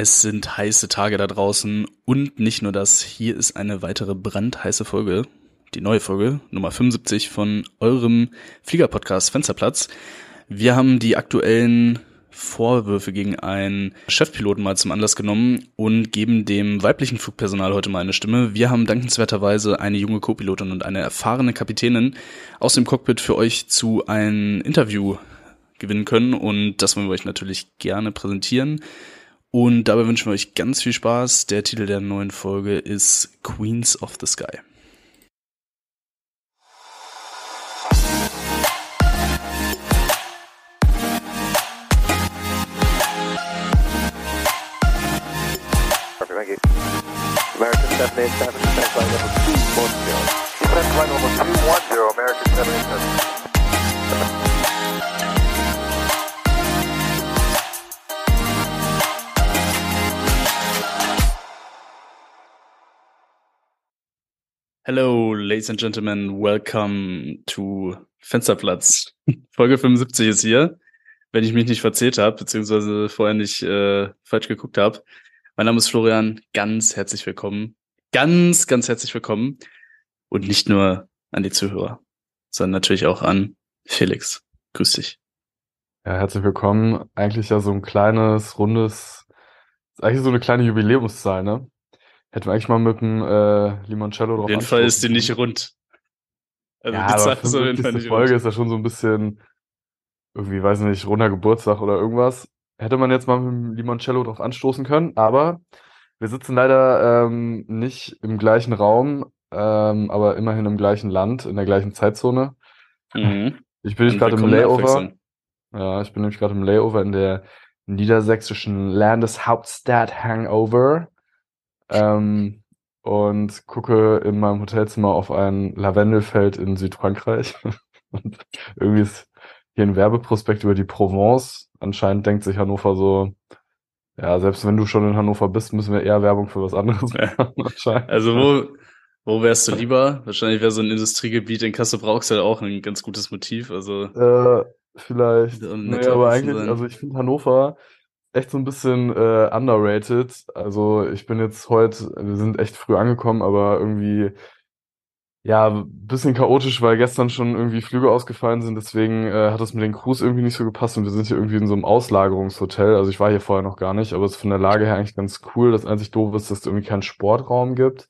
Es sind heiße Tage da draußen und nicht nur das, hier ist eine weitere brandheiße Folge, die neue Folge, Nummer 75 von eurem Fliegerpodcast Fensterplatz. Wir haben die aktuellen Vorwürfe gegen einen Chefpiloten mal zum Anlass genommen und geben dem weiblichen Flugpersonal heute mal eine Stimme. Wir haben dankenswerterweise eine junge Co-Pilotin und eine erfahrene Kapitänin aus dem Cockpit für euch zu einem Interview gewinnen können und das wollen wir euch natürlich gerne präsentieren. Und dabei wünschen wir euch ganz viel Spaß. Der Titel der neuen Folge ist Queens of the Sky. American 787, descent flight level 210. Descent flight level 210, American 787. Hello, ladies and gentlemen, welcome to Fensterplatz. Folge 75 ist hier, wenn ich mich nicht verzählt habe, beziehungsweise vorher nicht äh, falsch geguckt habe. Mein Name ist Florian, ganz herzlich willkommen. Ganz, ganz herzlich willkommen. Und nicht nur an die Zuhörer, sondern natürlich auch an Felix. Grüß dich. Ja, herzlich willkommen. Eigentlich ja so ein kleines, rundes, eigentlich so eine kleine Jubiläumszahl, ne? Hätten wir eigentlich mal mit dem äh, Limoncello drauf Auf jeden Fall ist die nicht rund. Also Ja, die Zahl ist auf jeden Fall 75. nicht Folge rund. ist ja schon so ein bisschen, irgendwie, weiß nicht, runder Geburtstag oder irgendwas. Hätte man jetzt mal mit dem Limoncello drauf anstoßen können, aber wir sitzen leider ähm, nicht im gleichen Raum, ähm, aber immerhin im gleichen Land, in der gleichen Zeitzone. Mhm. Ich bin nämlich gerade im Layover. Ja, ich bin nämlich gerade im Layover in der niedersächsischen Landeshauptstadt Hangover ähm, und gucke in meinem Hotelzimmer auf ein Lavendelfeld in Südfrankreich. Und irgendwie ist hier ein Werbeprospekt über die Provence. Anscheinend denkt sich Hannover so, ja, selbst wenn du schon in Hannover bist, müssen wir eher Werbung für was anderes machen. Also wo, wo wärst du lieber? Wahrscheinlich wäre so ein Industriegebiet in Kassel-Brauxel auch ein ganz gutes Motiv. Also Äh, vielleicht. Nee, aber eigentlich, sein. also ich finde Hannover echt so ein bisschen äh, underrated. Also ich bin jetzt heute, wir sind echt früh angekommen, aber irgendwie, ja, bisschen chaotisch, weil gestern schon irgendwie Flüge ausgefallen sind. Deswegen äh, hat es mit den Crews irgendwie nicht so gepasst und wir sind hier irgendwie in so einem Auslagerungshotel. Also ich war hier vorher noch gar nicht, aber es ist von der Lage her eigentlich ganz cool. Das einzig doof ist, dass es irgendwie keinen Sportraum gibt.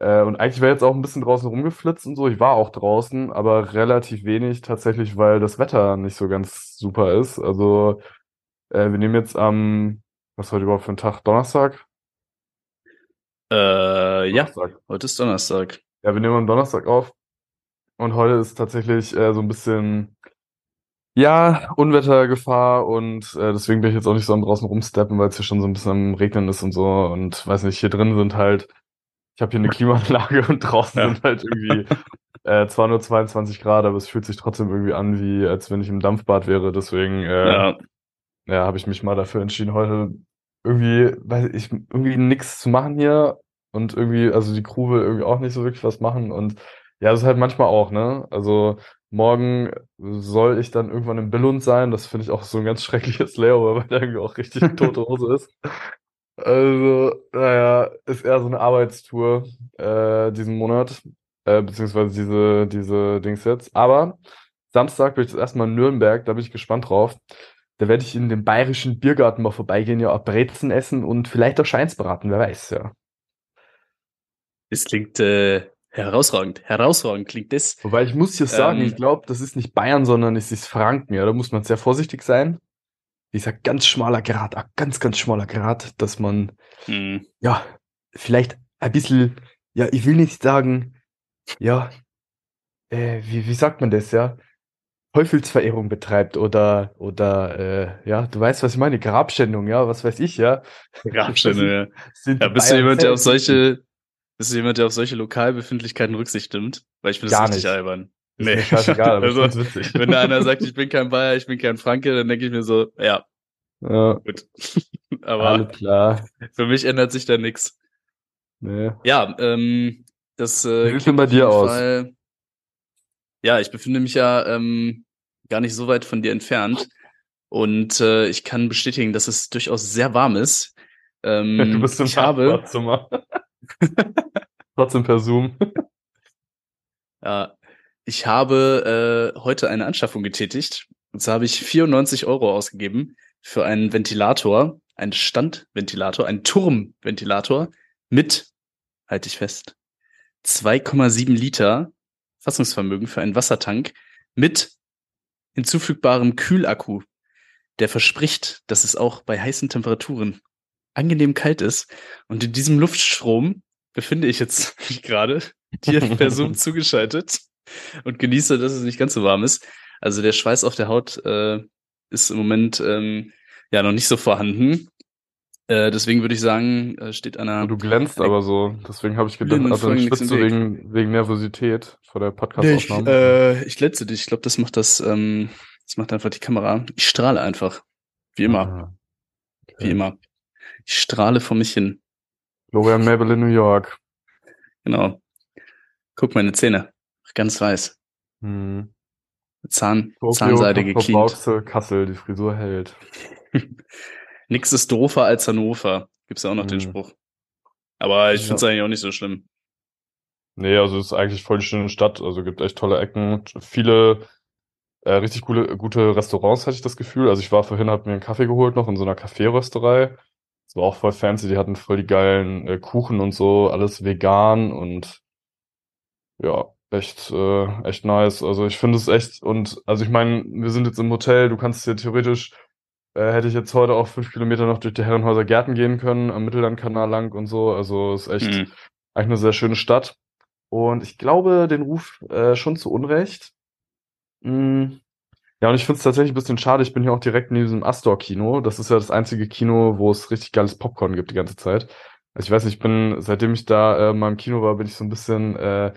Äh, und eigentlich wäre jetzt auch ein bisschen draußen rumgeflitzt und so. Ich war auch draußen, aber relativ wenig tatsächlich, weil das Wetter nicht so ganz super ist. Also äh, wir nehmen jetzt am, was ist heute überhaupt für ein Tag? Donnerstag? äh, ja, Donnerstag. heute ist Donnerstag. Ja, wir nehmen am Donnerstag auf. Und heute ist tatsächlich äh, so ein bisschen, ja, Unwettergefahr und äh, deswegen bin ich jetzt auch nicht so am draußen rumsteppen, weil es hier schon so ein bisschen am Regnen ist und so. Und weiß nicht, hier drin sind halt, ich habe hier eine Klimaanlage und draußen Ja. sind halt irgendwie äh, zwar nur 22 Grad, aber es fühlt sich trotzdem irgendwie an, wie als wenn ich im Dampfbad wäre. Deswegen äh, Ja, ja, habe ich mich mal dafür entschieden, heute irgendwie, weiß ich, irgendwie nichts zu machen hier und irgendwie, also die Crew will irgendwie auch nicht so wirklich was machen und ja, das ist halt manchmal auch, ne? Also morgen soll ich dann irgendwann in Billund sein, das finde ich auch so ein ganz schreckliches Layover, weil da irgendwie auch richtig tote Hose ist. Also, naja, ist eher so eine Arbeitstour äh, diesen Monat, äh, beziehungsweise diese, diese Dings jetzt. Aber Samstag bin ich das erste Mal in Nürnberg, da bin ich gespannt drauf. Da werde ich in den bayerischen Biergarten mal vorbeigehen, ja, Brezen essen und vielleicht auch Schweinsbraten, wer weiß, ja. es klingt äh, herausragend. Herausragend klingt das. Wobei ich muss hier sagen, Ähm, ich glaube, das ist nicht Bayern, sondern es ist Franken, ja, da muss man sehr vorsichtig sein. Dieser ganz schmaler Grat, ein ganz, ganz schmaler Grat, dass man, Hm. ja, vielleicht ein bisschen, ja, ich will nicht sagen, ja, äh, wie, wie sagt man das, ja? Teufelsverehrung betreibt oder, oder, äh, ja, du weißt, was ich meine, Grabschändung, ja, was weiß ich, ja. Grabstelle, ja. Sind Ja, bist du jemand, der auf solche, bist du jemand, der auf solche Lokalbefindlichkeiten Rücksicht nimmt? Weil ich finde das richtig nicht. albern. Ist mir scheißegal, also, wenn da einer sagt, ich bin kein Bayer, ich bin kein Franke, dann denke ich mir so, ja, Ja, gut. Aber alles klar. für mich ändert sich da nichts. Nee. Ja, ähm, das äh, Wie denn bei dir aus? Fall, ja, ich befinde mich ja ähm, gar nicht so weit von dir entfernt und äh, ich kann bestätigen, dass es durchaus sehr warm ist. Ähm, Du bist im ich habe. Trotzdem per Zoom. ja, ich habe äh, heute eine Anschaffung getätigt. Und zwar habe ich 94 Euro ausgegeben für einen Ventilator, einen Standventilator, einen Turmventilator mit, halte ich fest, 2,7 Liter Fassungsvermögen für einen Wassertank mit hinzufügbarem Kühlakku, der verspricht, dass es auch bei heißen Temperaturen angenehm kalt ist. Und in diesem Luftstrom befinde ich jetzt mich gerade dir per Zoom zugeschaltet und genieße, dass es nicht ganz so warm ist. Also der Schweiß auf der Haut äh, ist im Moment ähm, ja noch nicht so vorhanden. Äh, deswegen würde ich sagen, äh, steht einer. Du glänzt eine aber so. Deswegen habe ich gedacht, also schwitze im Weg. wegen, wegen Nervosität vor der Nee, ich, Podcast-Aufnahme. äh, ich letze dich. Ich glaube, das macht das, ähm, das macht einfach die Kamera. Ich strahle einfach. Wie immer. Ah, okay. Wie immer. Ich strahle vor mich hin. Florian Mabel in New York. Genau. Guck meine Zähne. Ganz weiß. Hm. Zahn, Tokio, gecleant. Brauxel, Kassel, die Frisur hält. Nix ist doofer als Hannover. Gibt's ja auch noch den Hm. Spruch. Aber ich Ja. find's eigentlich auch nicht so schlimm. Nee, also es ist eigentlich voll die schöne Stadt. Also gibt echt tolle Ecken. Viele äh, richtig coole, gute Restaurants, hatte ich das Gefühl. Also ich war vorhin, hab mir einen Kaffee geholt noch in so einer Kaffeerösterei. Das war auch voll fancy. Die hatten voll die geilen äh, Kuchen und so, alles vegan und ja, echt, äh, echt nice. Also ich finde es echt und also ich meine, wir sind jetzt im Hotel. Du kannst hier theoretisch äh, hätte ich jetzt heute auch fünf Kilometer noch durch die Herrenhäuser Gärten gehen können, am Mittellandkanal lang und so. Also es ist echt Hm. eigentlich eine sehr schöne Stadt. Und ich glaube, den Ruf äh, schon zu Unrecht. Mm. Ja, und ich finde es tatsächlich ein bisschen schade. Ich bin hier auch direkt in diesem Astor-Kino. Das ist ja das einzige Kino, wo es richtig geiles Popcorn gibt die ganze Zeit. Also ich weiß nicht, ich bin, seitdem ich da äh, mal im Kino war, bin ich so ein bisschen, äh,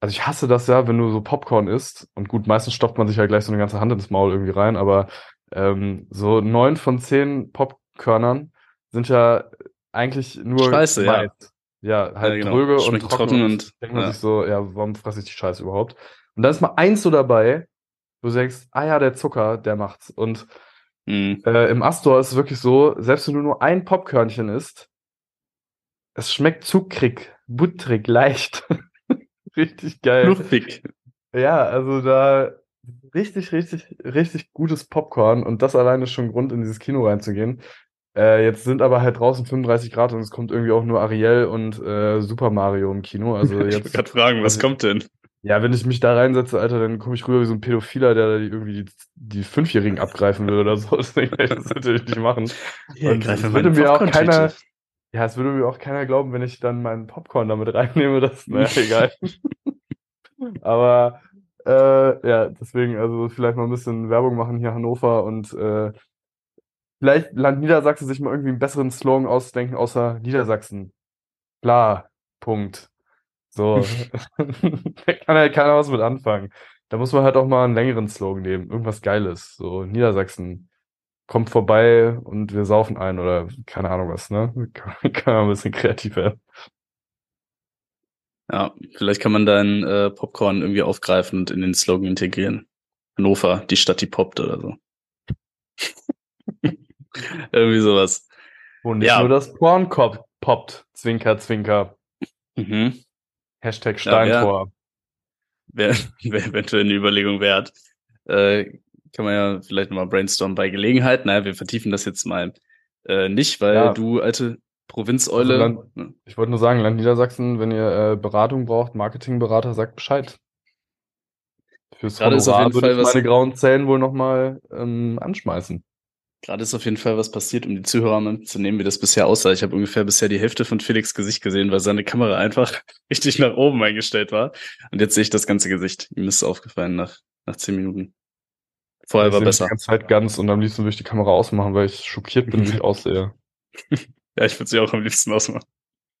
also ich hasse das ja, wenn du so Popcorn isst. Und gut, meistens stopft man sich ja gleich so eine ganze Hand ins Maul irgendwie rein, aber ähm, so neun von zehn Popkörnern sind ja eigentlich nur Scheiße, ja. weiß. Ja, halt Ja, genau. dröge und trocken, trocken und, und- denkt man ja. sich so, ja, warum fresse ich die Scheiße überhaupt? Und dann ist mal eins so dabei, wo du denkst, ah ja, der Zucker, der macht's. Und Hm. äh, im Astor ist es wirklich so, selbst wenn du nur ein Popkörnchen isst, es schmeckt zuckrig, butterig, leicht. Richtig geil. Fluffig. Ja, also da richtig, richtig, richtig gutes Popcorn und das alleine ist schon Grund, in dieses Kino reinzugehen. Äh, jetzt sind aber halt draußen 35 Grad und es kommt irgendwie auch nur Ariel und äh, Super Mario im Kino. Also ich wollte jetzt, gerade fragen, was also- kommt denn? ja, wenn ich mich da reinsetze, Alter, dann komme ich rüber wie so ein Pädophiler, der die irgendwie die, die Fünfjährigen abgreifen will oder so. Deswegen werde ich das natürlich nicht machen. Und es würde mir auch keiner, ja, es würde mir auch keiner glauben, wenn ich dann meinen Popcorn damit reinnehme. Das, naja, egal. Aber äh, ja, deswegen, also vielleicht mal ein bisschen Werbung machen hier Hannover und äh, vielleicht Land Niedersachsen sich mal irgendwie einen besseren Slogan ausdenken, außer Niedersachsen. Klar, Punkt. So. da kann halt keiner was mit anfangen. Da muss man halt auch mal einen längeren Slogan nehmen. Irgendwas Geiles. So, Niedersachsen kommt vorbei und wir saufen ein oder keine Ahnung was, ne? Kann, kann man ein bisschen kreativ werden. Ja, vielleicht kann man deinen äh, Popcorn irgendwie aufgreifen und in den Slogan integrieren. Hannover, die Stadt, die poppt oder so. irgendwie sowas. Wo nicht Ja. nur das Porn poppt. Zwinker, zwinker. Mhm. Hashtag Ja, wer- Steintor. Wär eventuell eine Überlegung wert. Äh, kann man ja vielleicht nochmal brainstormen bei Gelegenheit. Naja, wir vertiefen das jetzt mal äh, nicht, weil Ja. du alte Provinzeule. Also ne, Ich wollte nur sagen, Land Niedersachsen, wenn ihr äh, Beratung braucht, Marketingberater, sagt Bescheid. Fürs Gerade ist auf jeden Fall ich was- meine grauen Zellen wohl nochmal ähm, anschmeißen. Gerade ist auf jeden Fall was passiert, um die Zuhörer mal mitzunehmen, wie das bisher aussah. Ich habe ungefähr bisher die Hälfte von Felix Gesicht gesehen, weil seine Kamera einfach richtig nach oben eingestellt war. Und jetzt sehe ich das ganze Gesicht. Ihm ist es aufgefallen nach, nach zehn Minuten. Vorher ich war besser. die ganze Zeit ganz und am liebsten würde ich die Kamera ausmachen, weil ich schockiert bin, wie ich aussehe. Ja, ich würde sie auch am liebsten ausmachen.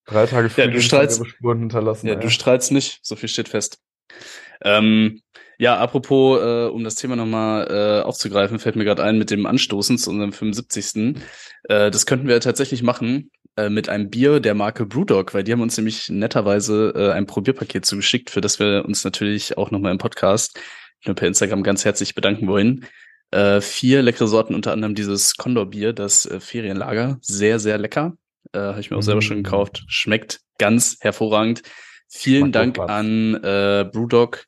Drei Tage Ja, du strahlst- Spuren hinterlassen. Ja, ey. du strahlst nicht, so viel steht fest. Ähm, ja, apropos, äh, um das Thema nochmal äh, aufzugreifen, fällt mir gerade ein mit dem Anstoßen zu unserem 75. Äh, das könnten wir tatsächlich machen äh, mit einem Bier der Marke Brewdog, weil die haben uns nämlich netterweise äh, ein Probierpaket zugeschickt, für das wir uns natürlich auch nochmal im Podcast, nur per Instagram ganz herzlich bedanken wollen. Äh, vier leckere Sorten, unter anderem dieses Condor-Bier, das äh, Ferienlager. Sehr, sehr lecker. Äh, Habe ich mir auch selber schon Mm. gekauft. Schmeckt ganz hervorragend. Vielen Dank an äh, Brewdog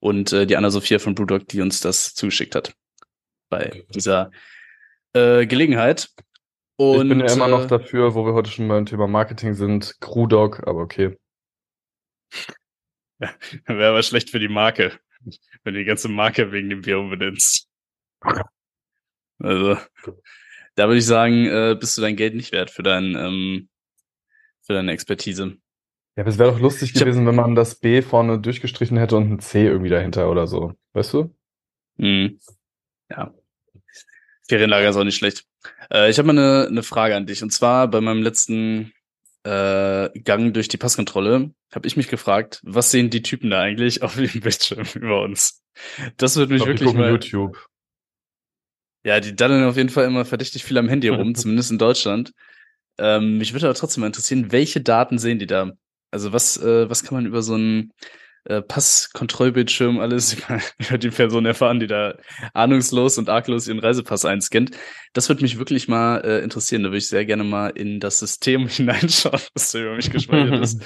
und äh, die Anna-Sophia von Brewdog, die uns das zugeschickt hat. Bei dieser äh, Gelegenheit. Und, ich bin ja immer noch äh, dafür, wo wir heute schon beim Thema Marketing sind, Crewdog, aber okay. Wäre aber schlecht für die Marke, wenn du die ganze Marke wegen dem Bier umbenennst. Also, da würde ich sagen, äh, bist du dein Geld nicht wert für dein, ähm, für deine Expertise. Ja, aber es wäre doch lustig gewesen, wenn man das B vorne durchgestrichen hätte und ein C irgendwie dahinter oder so. Weißt du? Mhm. Ja. Ferienlager ist auch nicht schlecht. Äh, ich habe mal eine, eine Frage an dich. Und zwar bei meinem letzten äh, Gang durch die Passkontrolle habe ich mich gefragt, was sehen die Typen da eigentlich auf dem Bildschirm über uns? Das würde Ich mich glaub, wirklich mal. YouTube. Ja, die daddeln auf jeden Fall immer verdächtig viel am Handy rum, zumindest in Deutschland. Ähm, mich würde aber trotzdem mal interessieren, welche Daten sehen die da? Also was, äh, was kann man über so einen äh, Passkontrollbildschirm alles über, über die Person erfahren, die da ahnungslos und arglos ihren Reisepass einscannt? Das würde mich wirklich mal äh, interessieren. Da würde ich sehr gerne mal in das System hineinschauen, was da über mich gespeichert ist.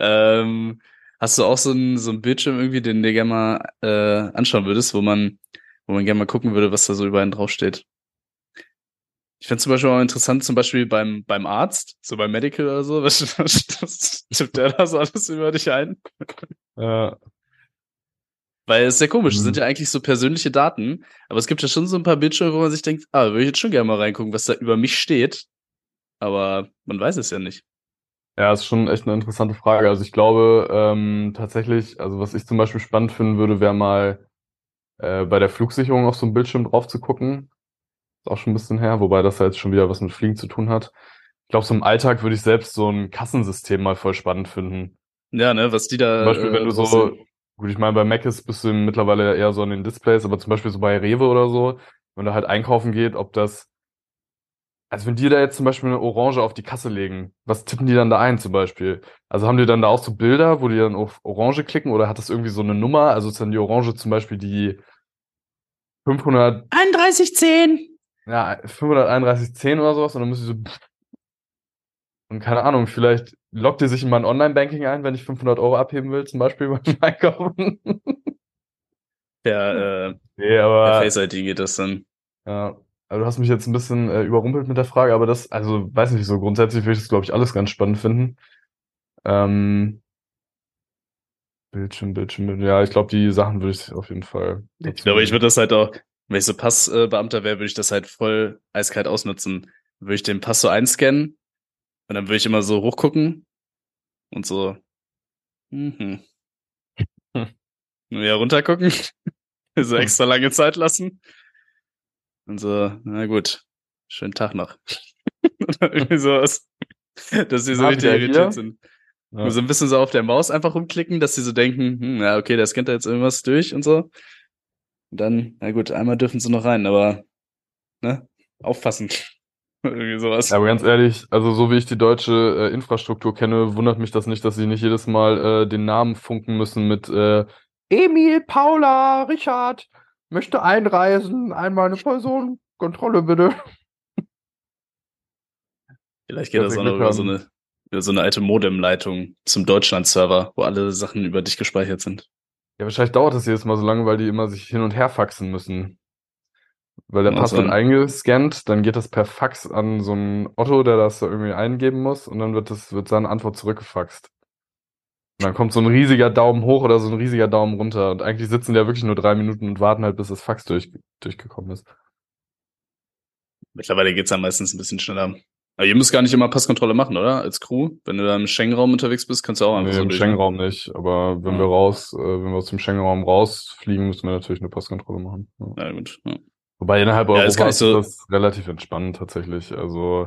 Ähm, hast du auch so einen, so einen Bildschirm irgendwie, den du gerne mal äh, anschauen würdest, wo man, wo man gerne mal gucken würde, was da so über einen draufsteht? Ich fände zum Beispiel auch interessant, zum Beispiel beim, beim Arzt, so beim Medical oder so, was, was, tippt der da so alles über dich ein? Ja, Weil es ist sehr komisch, das Mhm. sind ja eigentlich so persönliche Daten, aber es gibt ja schon so ein paar Bildschirme, wo man sich denkt, ah, würde ich jetzt schon gerne mal reingucken, was da über mich steht. Aber man weiß es ja nicht. ja, ist schon echt eine interessante Frage. Also ich glaube ähm, tatsächlich, also was ich zum Beispiel spannend finden würde, wäre mal äh, bei der Flugsicherung auf so einem Bildschirm drauf zu gucken. Ist auch schon ein bisschen her, wobei das ja jetzt schon wieder was mit Fliegen zu tun hat. Ich glaube, so im Alltag würde ich selbst so ein Kassensystem mal voll spannend finden. Ja, ne, was die da. Zum Beispiel, wenn äh, du so, gut, ich meine, bei Mac ist bist du mittlerweile eher so an den Displays, aber zum Beispiel so bei Rewe oder so, wenn du halt einkaufen geht, ob das, also wenn die da jetzt zum Beispiel eine Orange auf die Kasse legen, was tippen die dann da ein zum Beispiel? Also haben die dann da auch so Bilder, wo die dann auf Orange klicken oder hat das irgendwie so eine Nummer? Also ist dann die Orange zum Beispiel die 500, 3110! ja, 531,10 oder sowas und dann muss ich so, und keine Ahnung, vielleicht loggt ihr sich in mein Online-Banking ein, wenn ich 500 Euro abheben will, zum Beispiel beim Einkaufen. Per, äh, Nee, aber Face ID geht das dann. ja, also du hast mich jetzt ein bisschen äh, überrumpelt mit der Frage, aber das, also weiß nicht, so grundsätzlich würde ich das, glaube ich, alles ganz spannend finden. Ähm, Bildschirm, Bildschirm, Bildschirm. Ja, ich glaube, die Sachen würde ich auf jeden Fall. Ich glaube, ich würde das halt auch, wenn ich so Passbeamter wäre, würde ich das halt voll eiskalt ausnutzen. Würde ich den Pass so einscannen und dann würde ich immer so hochgucken und so, mhm. Hm. Nur wieder runtergucken, so extra lange Zeit lassen und so, na gut, schönen Tag noch. Oder irgendwie sowas. Dass sie so richtig irritiert sind. Ja. Und so ein bisschen so auf der Maus einfach rumklicken, dass sie so denken, hm, ja, okay, der scannt da jetzt irgendwas durch und so. Und dann, na gut, einmal dürfen sie noch rein, aber, ne, aufpassen. Irgendwie sowas. Ja, aber ganz ehrlich, also so wie ich die deutsche äh, Infrastruktur kenne, wundert mich das nicht, dass sie nicht jedes Mal äh, den Namen funken müssen mit äh, Emil, Paula, Richard, möchte einreisen, einmal eine Personenkontrolle bitte. Vielleicht geht das wir auch noch über so eine, über so eine alte Modemleitung zum Deutschland-Server, wo alle Sachen über dich gespeichert sind. Ja, wahrscheinlich dauert das jedes Mal so lange, weil die immer sich hin und her faxen müssen. Weil der Pass wird sein. eingescannt, dann geht das per Fax an so einen Otto, der das da irgendwie eingeben muss, und dann wird das, wird seine Antwort zurückgefaxt. Und dann kommt so ein riesiger Daumen hoch oder so ein riesiger Daumen runter. Und eigentlich sitzen die ja wirklich nur drei Minuten und warten halt, bis das Fax durch, durchgekommen ist. Mittlerweile geht's ja meistens ein bisschen schneller. Aber ihr müsst gar nicht immer Passkontrolle machen, oder? Als Crew? Wenn du da im Schengen-Raum unterwegs bist, kannst du auch einfach Nee, so im ne? Schengen-Raum nicht. Aber wenn Ja. wir raus, äh, wenn wir aus dem Schengen-Raum rausfliegen, müssen wir natürlich eine Passkontrolle machen. Ja. Na gut. Ja. Wobei innerhalb Ja, ist Europas so- ist das relativ entspannt tatsächlich. Also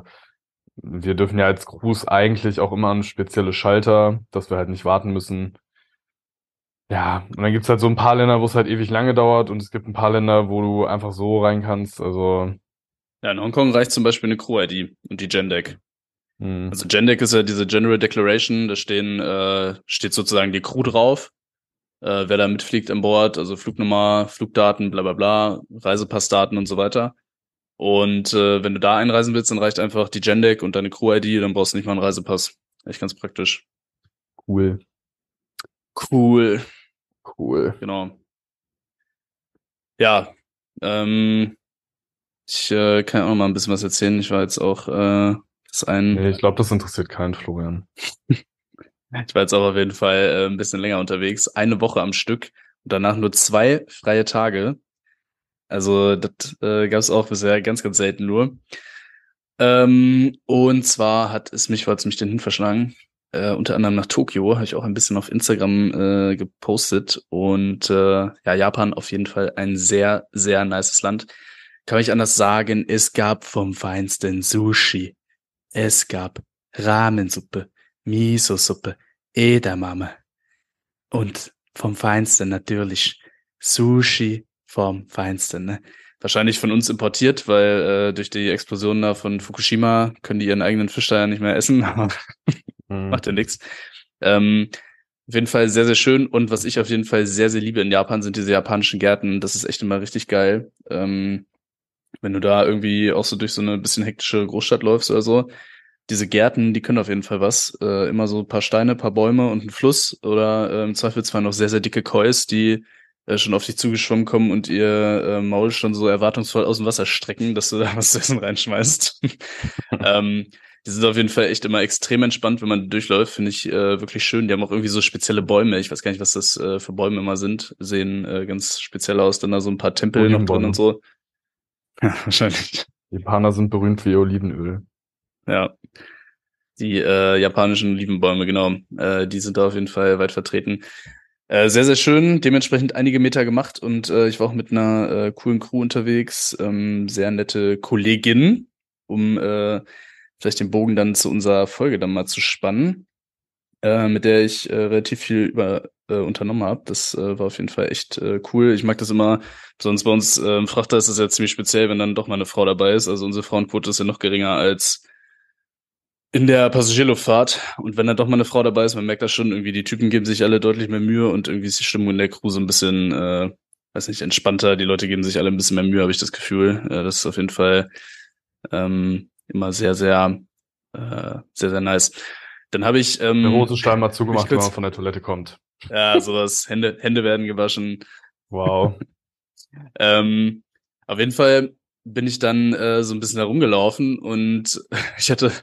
wir dürfen ja als Crews eigentlich auch immer an spezielle Schalter, dass wir halt nicht warten müssen. Ja, und dann gibt's halt so ein paar Länder, wo es halt ewig lange dauert und es gibt ein paar Länder, wo du einfach so rein kannst. Also ja, in Hongkong reicht zum Beispiel eine Crew-ID und die GenDeck. mh, Also GenDeck ist ja diese General Declaration, da stehen, äh, steht sozusagen die Crew drauf. äh, wer da mitfliegt an Bord, also Flugnummer, Flugdaten, bla bla bla, Reisepassdaten und so weiter. Und äh, wenn du da einreisen willst, dann reicht einfach die Gendeck und deine Crew-ID, dann brauchst du nicht mal einen Reisepass. Echt ganz praktisch. Cool. Cool. Cool. Genau. Ja, ähm, ich äh, kann auch noch mal ein bisschen was erzählen. Ich war jetzt auch äh, das ein, Nee, ich glaube, das interessiert keinen, Florian. ich war jetzt auch auf jeden Fall äh, ein bisschen länger unterwegs, eine Woche am Stück und danach nur zwei freie Tage. Also das äh, gab es auch bisher ganz, ganz selten nur. Ähm, und zwar hat es mich, wollte es mich denn hinverschlagen, äh, unter anderem nach Tokio, habe ich auch ein bisschen auf Instagram äh, gepostet. Und äh, ja, Japan auf jeden Fall ein sehr, sehr nices Land. Kann ich anders sagen, es gab vom feinsten Sushi. Es gab Ramensuppe, Miso-Suppe, Edamame. Und vom Feinsten natürlich Sushi vom Feinsten. Ne? Wahrscheinlich von uns importiert, weil äh, durch die Explosion da von Fukushima können die ihren eigenen Fisch da ja nicht mehr essen. Hm. Macht ja nichts. Ähm, auf jeden Fall sehr, sehr schön. Und was ich auf jeden Fall sehr, sehr liebe in Japan, sind diese japanischen Gärten. Das ist echt immer richtig geil. Ähm, wenn du da irgendwie auch so durch so eine bisschen hektische Großstadt läufst oder so. Diese Gärten, die können auf jeden Fall was. Äh, immer so ein paar Steine, paar Bäume und ein Fluss oder äh, im Zweifelsfall noch sehr, sehr dicke Kois, die äh, schon auf dich zugeschwommen kommen und ihr äh, Maul schon so erwartungsvoll aus dem Wasser strecken, dass du da was zu essen reinschmeißt. ähm, die sind auf jeden Fall echt immer extrem entspannt, wenn man durchläuft, finde ich äh, wirklich schön. Die haben auch irgendwie so spezielle Bäume. Ich weiß gar nicht, was das äh, für Bäume immer sind. Sehen äh, ganz speziell aus. Dann da so ein paar Tempel noch drin und so. Ja, wahrscheinlich. Japaner sind berühmt für ihr Olivenöl. Ja. Die äh, japanischen Olivenbäume, genau. Äh, die sind da auf jeden Fall weit vertreten. Äh, sehr, sehr schön. Dementsprechend einige Meter gemacht und äh, ich war auch mit einer äh, coolen Crew unterwegs. Ähm, sehr nette Kollegin, um äh, vielleicht den Bogen dann zu unserer Folge dann mal zu spannen, äh, mit der ich äh, relativ viel über äh, unternommen habe. Das äh, war auf jeden Fall echt äh, cool. Ich mag das immer, sonst bei uns äh, im Frachter ist es ja ziemlich speziell, wenn dann doch mal eine Frau dabei ist. Also unsere Frauenquote ist ja noch geringer als in der Passagierluftfahrt. Und wenn dann doch mal eine Frau dabei ist, man merkt das schon, irgendwie die Typen geben sich alle deutlich mehr Mühe und irgendwie ist die Stimmung in der Crew so ein bisschen, äh, weiß nicht, entspannter. Die Leute geben sich alle ein bisschen mehr Mühe, habe ich das Gefühl. Äh, das ist auf jeden Fall ähm, immer sehr, sehr, äh, sehr, sehr nice. Dann habe ich ähm, Der Hosenstall mal zugemacht, wenn man von der Toilette kommt. ja sowas. Hände, Hände werden gewaschen. Wow. Ähm, auf jeden Fall bin ich dann äh, so ein bisschen herumgelaufen und ich hatte,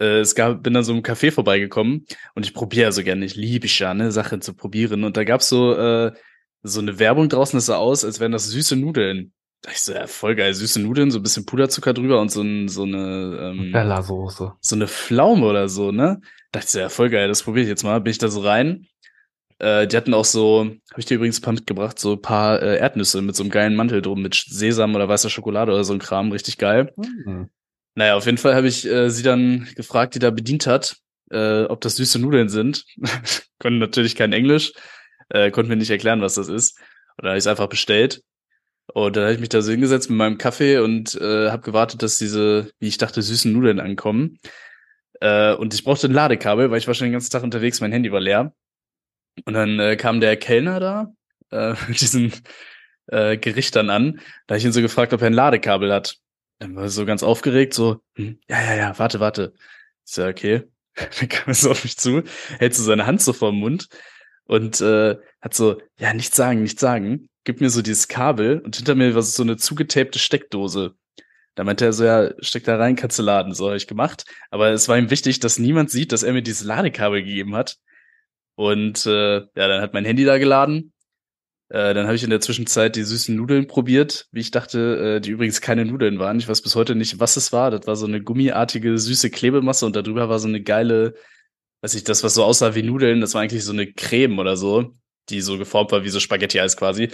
äh, es gab, bin dann so im Café vorbeigekommen und ich probiere ja so gerne, ich liebe ich ja, ne, Sachen zu probieren. Und da gab's so, äh, so eine Werbung draußen, das sah aus, als wären das süße Nudeln. Da ich so, ja, voll geil, süße Nudeln, so ein bisschen Puderzucker drüber und so, ein, so eine, ähm, Bella-Soße. so eine Pflaume oder so, ne? Dachte ich so, ja, voll geil, das probiere ich jetzt mal. Bin ich da so rein. Äh, die hatten auch so, habe ich dir übrigens ein paar mitgebracht, so ein paar äh, Erdnüsse mit so einem geilen Mantel drum, mit Sesam oder weißer Schokolade oder so ein Kram, richtig geil. Hm. Naja, auf jeden Fall habe ich äh, sie dann gefragt, die da bedient hat, äh, ob das süße Nudeln sind. Konnten natürlich kein Englisch, äh, konnten mir nicht erklären, was das ist. Und dann habe ich es einfach bestellt. Und dann habe ich mich da so hingesetzt mit meinem Kaffee und äh, habe gewartet, dass diese, wie ich dachte, süßen Nudeln ankommen. Äh, und ich brauchte ein Ladekabel, weil ich war schon den ganzen Tag unterwegs, mein Handy war leer. Und dann äh, kam der Kellner da äh, mit diesen äh, Gericht dann an. Da habe ich ihn so gefragt, ob er ein Ladekabel hat. Dann war er so ganz aufgeregt, so, hm, ja, ja, ja, warte, warte. Ich so, okay. Dann kam er so auf mich zu, hält so seine Hand so vor den Mund und äh, hat so, ja, nichts sagen, nichts sagen. Gibt mir so dieses Kabel und hinter mir war so eine zugetapte Steckdose. Da meinte er so, ja, steck da rein, kannst du laden. So habe ich gemacht. Aber es war ihm wichtig, dass niemand sieht, dass er mir dieses Ladekabel gegeben hat. Und äh, ja, dann hat mein Handy da geladen. Äh, dann habe ich in der Zwischenzeit die süßen Nudeln probiert, wie ich dachte, äh, die übrigens keine Nudeln waren. Ich weiß bis heute nicht, was es war. Das war so eine gummiartige, süße Klebemasse und darüber war so eine geile, weiß ich, das, was so aussah wie Nudeln, das war eigentlich so eine Creme oder so, die so geformt war wie so Spaghetti-Eis quasi.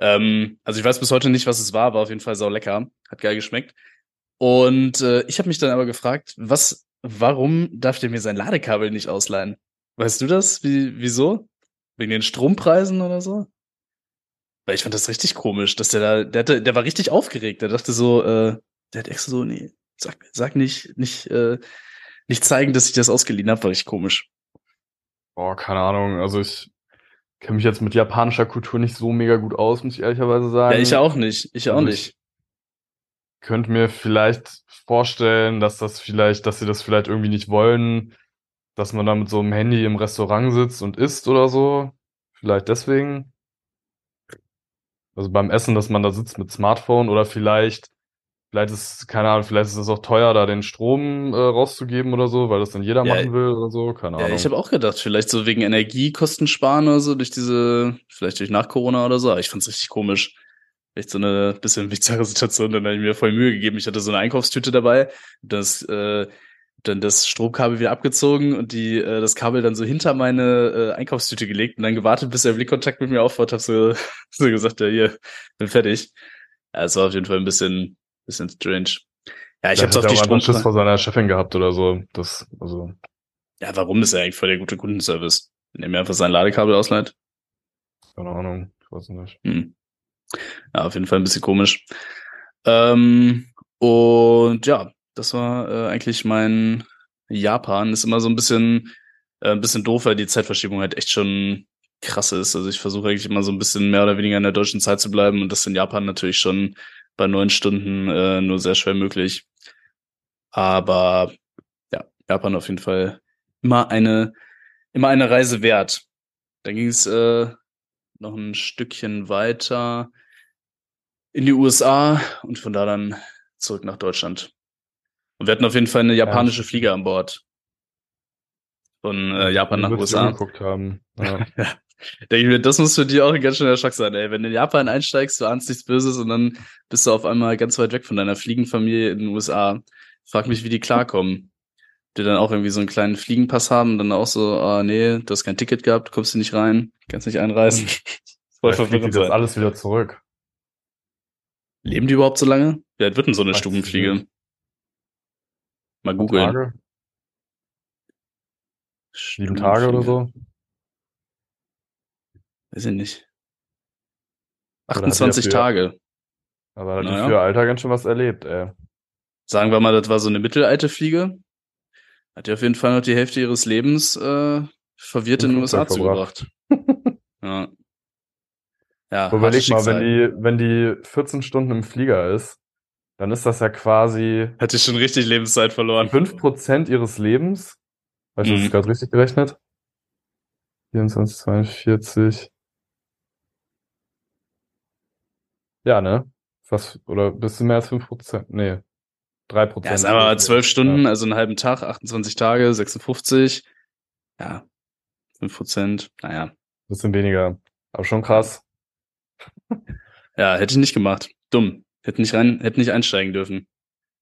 Ähm, also ich weiß bis heute nicht, was es war, war auf jeden Fall sau lecker, hat geil geschmeckt. Und äh, ich habe mich dann aber gefragt, was, warum darf der mir sein Ladekabel nicht ausleihen? Weißt du das? Wie, wieso? Wegen den Strompreisen oder so? Weil ich fand das richtig komisch, dass der da, der, hatte, der war richtig aufgeregt. Der dachte so, äh, der hat extra so, nee, sag, sag nicht, nicht, äh, nicht zeigen, dass ich das ausgeliehen habe, war richtig komisch. Boah, keine Ahnung. Also ich kenne mich jetzt mit japanischer Kultur nicht so mega gut aus, muss ich ehrlicherweise sagen. Ja, ich auch nicht. Ich auch Also nicht. könnte mir vielleicht vorstellen, dass das vielleicht, dass sie das vielleicht irgendwie nicht wollen, dass man da mit so einem Handy im Restaurant sitzt und isst oder so. Vielleicht deswegen. Also beim Essen, dass man da sitzt mit Smartphone oder vielleicht, vielleicht ist, keine Ahnung, vielleicht ist es auch teuer, da den Strom äh, rauszugeben oder so, weil das dann jeder Ja, machen will oder so, keine Ja, Ahnung. ich habe auch gedacht, vielleicht so wegen Energiekosten sparen oder so, durch diese, vielleicht durch nach Corona oder so. Aber ich fand's richtig komisch. Echt so eine bisschen bizarre Situation. Dann habe ich mir voll Mühe gegeben. Ich hatte so eine Einkaufstüte dabei, das, äh, dann das Stromkabel wieder abgezogen und die, äh, das Kabel dann so hinter meine äh, Einkaufstüte gelegt und dann gewartet, bis er Blickkontakt mit mir aufbaut, hab so, so gesagt, ja, hier, bin fertig. Ja, es war auf jeden Fall ein bisschen, bisschen strange. Ja, ich Vielleicht hab's auf die auch einfach Schiss vor seiner Chefin gehabt oder so. Das, also, Ja, warum ist er eigentlich voll der gute Kundenservice? Wenn er mir einfach sein Ladekabel ausleiht. keine Ahnung, ich weiß nicht. Hm. Ja, auf jeden Fall ein bisschen komisch. Ähm, und ja, das war äh, eigentlich mein Japan. Ist immer so ein bisschen, äh, ein bisschen doof, weil die Zeitverschiebung halt echt schon krass ist. Also ich versuche eigentlich immer so ein bisschen mehr oder weniger in der deutschen Zeit zu bleiben und das in Japan natürlich schon bei neun Stunden äh, nur sehr schwer möglich. Aber ja, Japan auf jeden Fall immer eine, immer eine Reise wert. Dann ging es äh, noch ein Stückchen weiter in die USA und von da dann zurück nach Deutschland. Und wir hatten auf jeden Fall eine japanische stimmt. Flieger an Bord. Von äh, Japan nach USA. haben. Ja. Denke ich mir, das muss für dich auch ein ganz schöner Schock sein, ey. Wenn du in Japan einsteigst, du ahnst nichts Böses und dann bist du auf einmal ganz weit weg von deiner Fliegenfamilie in den USA. Frag mich, wie die klarkommen. Die dann auch irgendwie so einen kleinen Fliegenpass haben und dann auch so, ah nee, du hast kein Ticket gehabt, kommst du nicht rein, kannst nicht einreisen. Voll verwirrend das alles wieder zurück. Leben die überhaupt so lange? Wie alt wird denn so eine Weiß Stubenfliege? Mal googeln. Tage? Sieben Tage oder so? Weiß ich nicht. Oder hat die 28 dafür- Tage. Aber hat die Naja. für Alter ganz schön was erlebt, ey. Sagen wir mal, das war so eine mittelalte Fliege. Hat ja auf jeden Fall noch die Hälfte ihres Lebens äh, verwirrt in den USA zugebracht. ja. Ja, Überleg mal, wenn die, wenn die 14 Stunden im Flieger ist, dann ist das ja quasi Hätte ich schon richtig Lebenszeit verloren. 5% ihres Lebens. Weißt du, das Mhm. ist gerade richtig gerechnet? 24, 42. Ja, ne? Fast, oder bist du mehr als 5%? Nee. 3%. Ja, wir mal zwölf Stunden, also einen halben Tag, 28 Tage, 56. Ja, 5 Prozent. Naja. Bisschen weniger. Aber schon krass. Ja, hätte ich nicht gemacht. Dumm. Hätte nicht rein, hätte nicht einsteigen dürfen.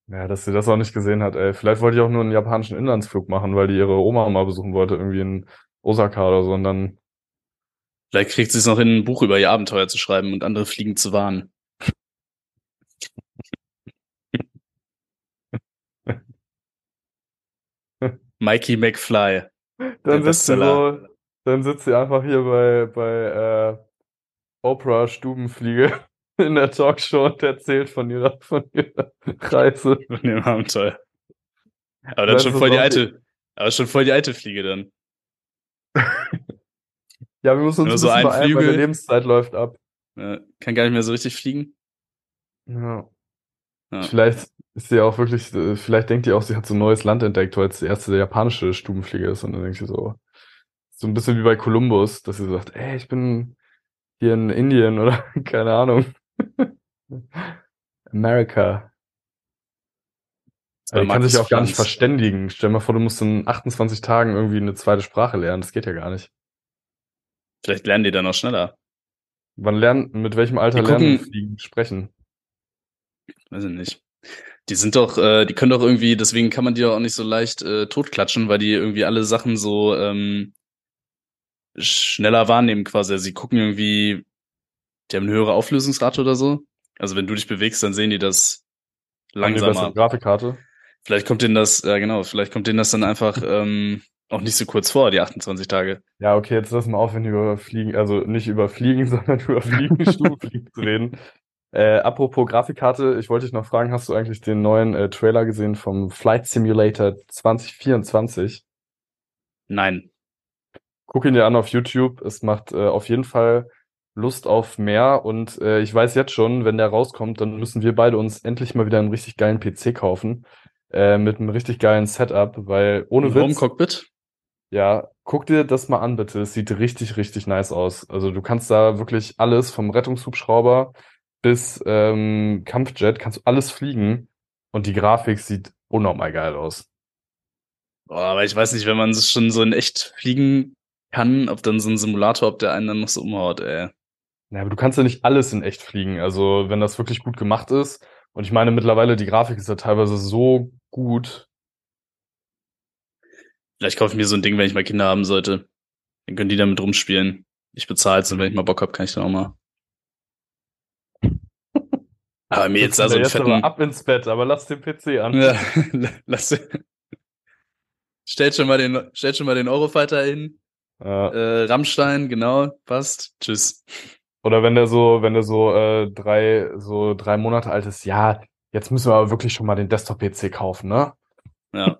Ja, dass sie das auch nicht gesehen hat, ey. Vielleicht wollte ich auch nur einen japanischen Inlandsflug machen, weil die ihre Oma mal besuchen wollte, irgendwie in Osaka oder so. Und dann, Vielleicht kriegt sie es noch hin, ein Buch über ihr Abenteuer zu schreiben und andere Fliegen zu warnen. Mikey McFly. dann sitzt sie so, dann sitzt sie einfach hier bei, bei äh, Oprah Stubenfliege in der Talkshow und erzählt von ihrer, von ihrer Reise. Von dem Abenteuer. Aber dann Das schon voll die alte, aber schon voll die alte Fliege dann. Ja, wir müssen uns so ein beeilen, weil die Flügel. Lebenszeit läuft ab. Äh, kann gar nicht mehr so richtig fliegen. Ja. Ja. Vielleicht ist sie auch wirklich, äh, vielleicht denkt die auch, sie hat so ein neues Land entdeckt, weil es die erste japanische Stubenfliege ist. Und dann denkt sie so, so ein bisschen wie bei Columbus, dass sie sagt, ey, ich bin hier in Indien oder keine Ahnung. America. bei Aber die kann sich auch gar nicht verständigen. Stell dir mal vor, du musst in 28 Tagen irgendwie eine zweite Sprache lernen. Das geht ja gar nicht. Vielleicht lernen die dann auch schneller. Wann lernen, mit welchem Alter Die lernen gucken- Fliegen sprechen? Weiß ich nicht. Die sind doch, äh, die können doch irgendwie, deswegen kann man die doch auch nicht so leicht äh, totklatschen, weil die irgendwie alle Sachen so ähm, schneller wahrnehmen quasi. Also sie gucken irgendwie, die haben eine höhere Auflösungsrate oder so. Also wenn du dich bewegst, dann sehen die das Haben die bessere langsamer. Grafikkarte? Vielleicht kommt denen das, ja genau, vielleicht kommt denen das dann einfach ähm, auch nicht so kurz vor, die 28 Tage. Ja, okay, jetzt lass mal aufhören, über Fliegen, also nicht über Fliegen, sondern über Fliegen, Stubenfliegen zu reden. Äh, apropos Grafikkarte, ich wollte dich noch fragen, hast du eigentlich den neuen äh, Trailer gesehen vom Flight Simulator 2024? Nein. guck ihn dir an auf YouTube. Es macht äh, auf jeden Fall Lust auf mehr und äh, ich weiß jetzt schon, wenn der rauskommt, dann müssen wir beide uns endlich mal wieder einen richtig geilen PC kaufen. Äh, mit einem richtig geilen Setup, weil ohne Im Witz. Home Cockpit? Ja, guck dir das mal an, bitte. Es sieht richtig, richtig nice aus. Also du kannst da wirklich alles vom Rettungshubschrauber bis ähm, Kampfjet, kannst du alles fliegen und die Grafik sieht unnormal geil aus. Boah, aber ich weiß nicht, wenn man es schon so in echt fliegen kann, ob dann so ein Simulator, ob der einen dann noch so umhaut, ey. Ja, aber du kannst ja nicht alles in echt fliegen. Also wenn das wirklich gut gemacht ist. Und ich meine mittlerweile, die Grafik ist ja teilweise so gut. Vielleicht kaufe ich mir so ein Ding, wenn ich mal Kinder haben sollte. Dann können die damit rumspielen. Ich bezahle es und wenn ich mal Bock hab, kann ich dann auch mal. Aber mir jetzt da so einen jetzt fetten. ab ins Bett, aber lass den PC an. Ja, lass. Stellt schon mal den, stellt schon mal den Eurofighter hin. Ja. Äh, Rammstein, genau, passt. Tschüss. Oder wenn der so, wenn der so äh, drei, so drei Monate alt ist, ja, jetzt müssen wir aber wirklich schon mal den Desktop-PC kaufen, ne? Ja.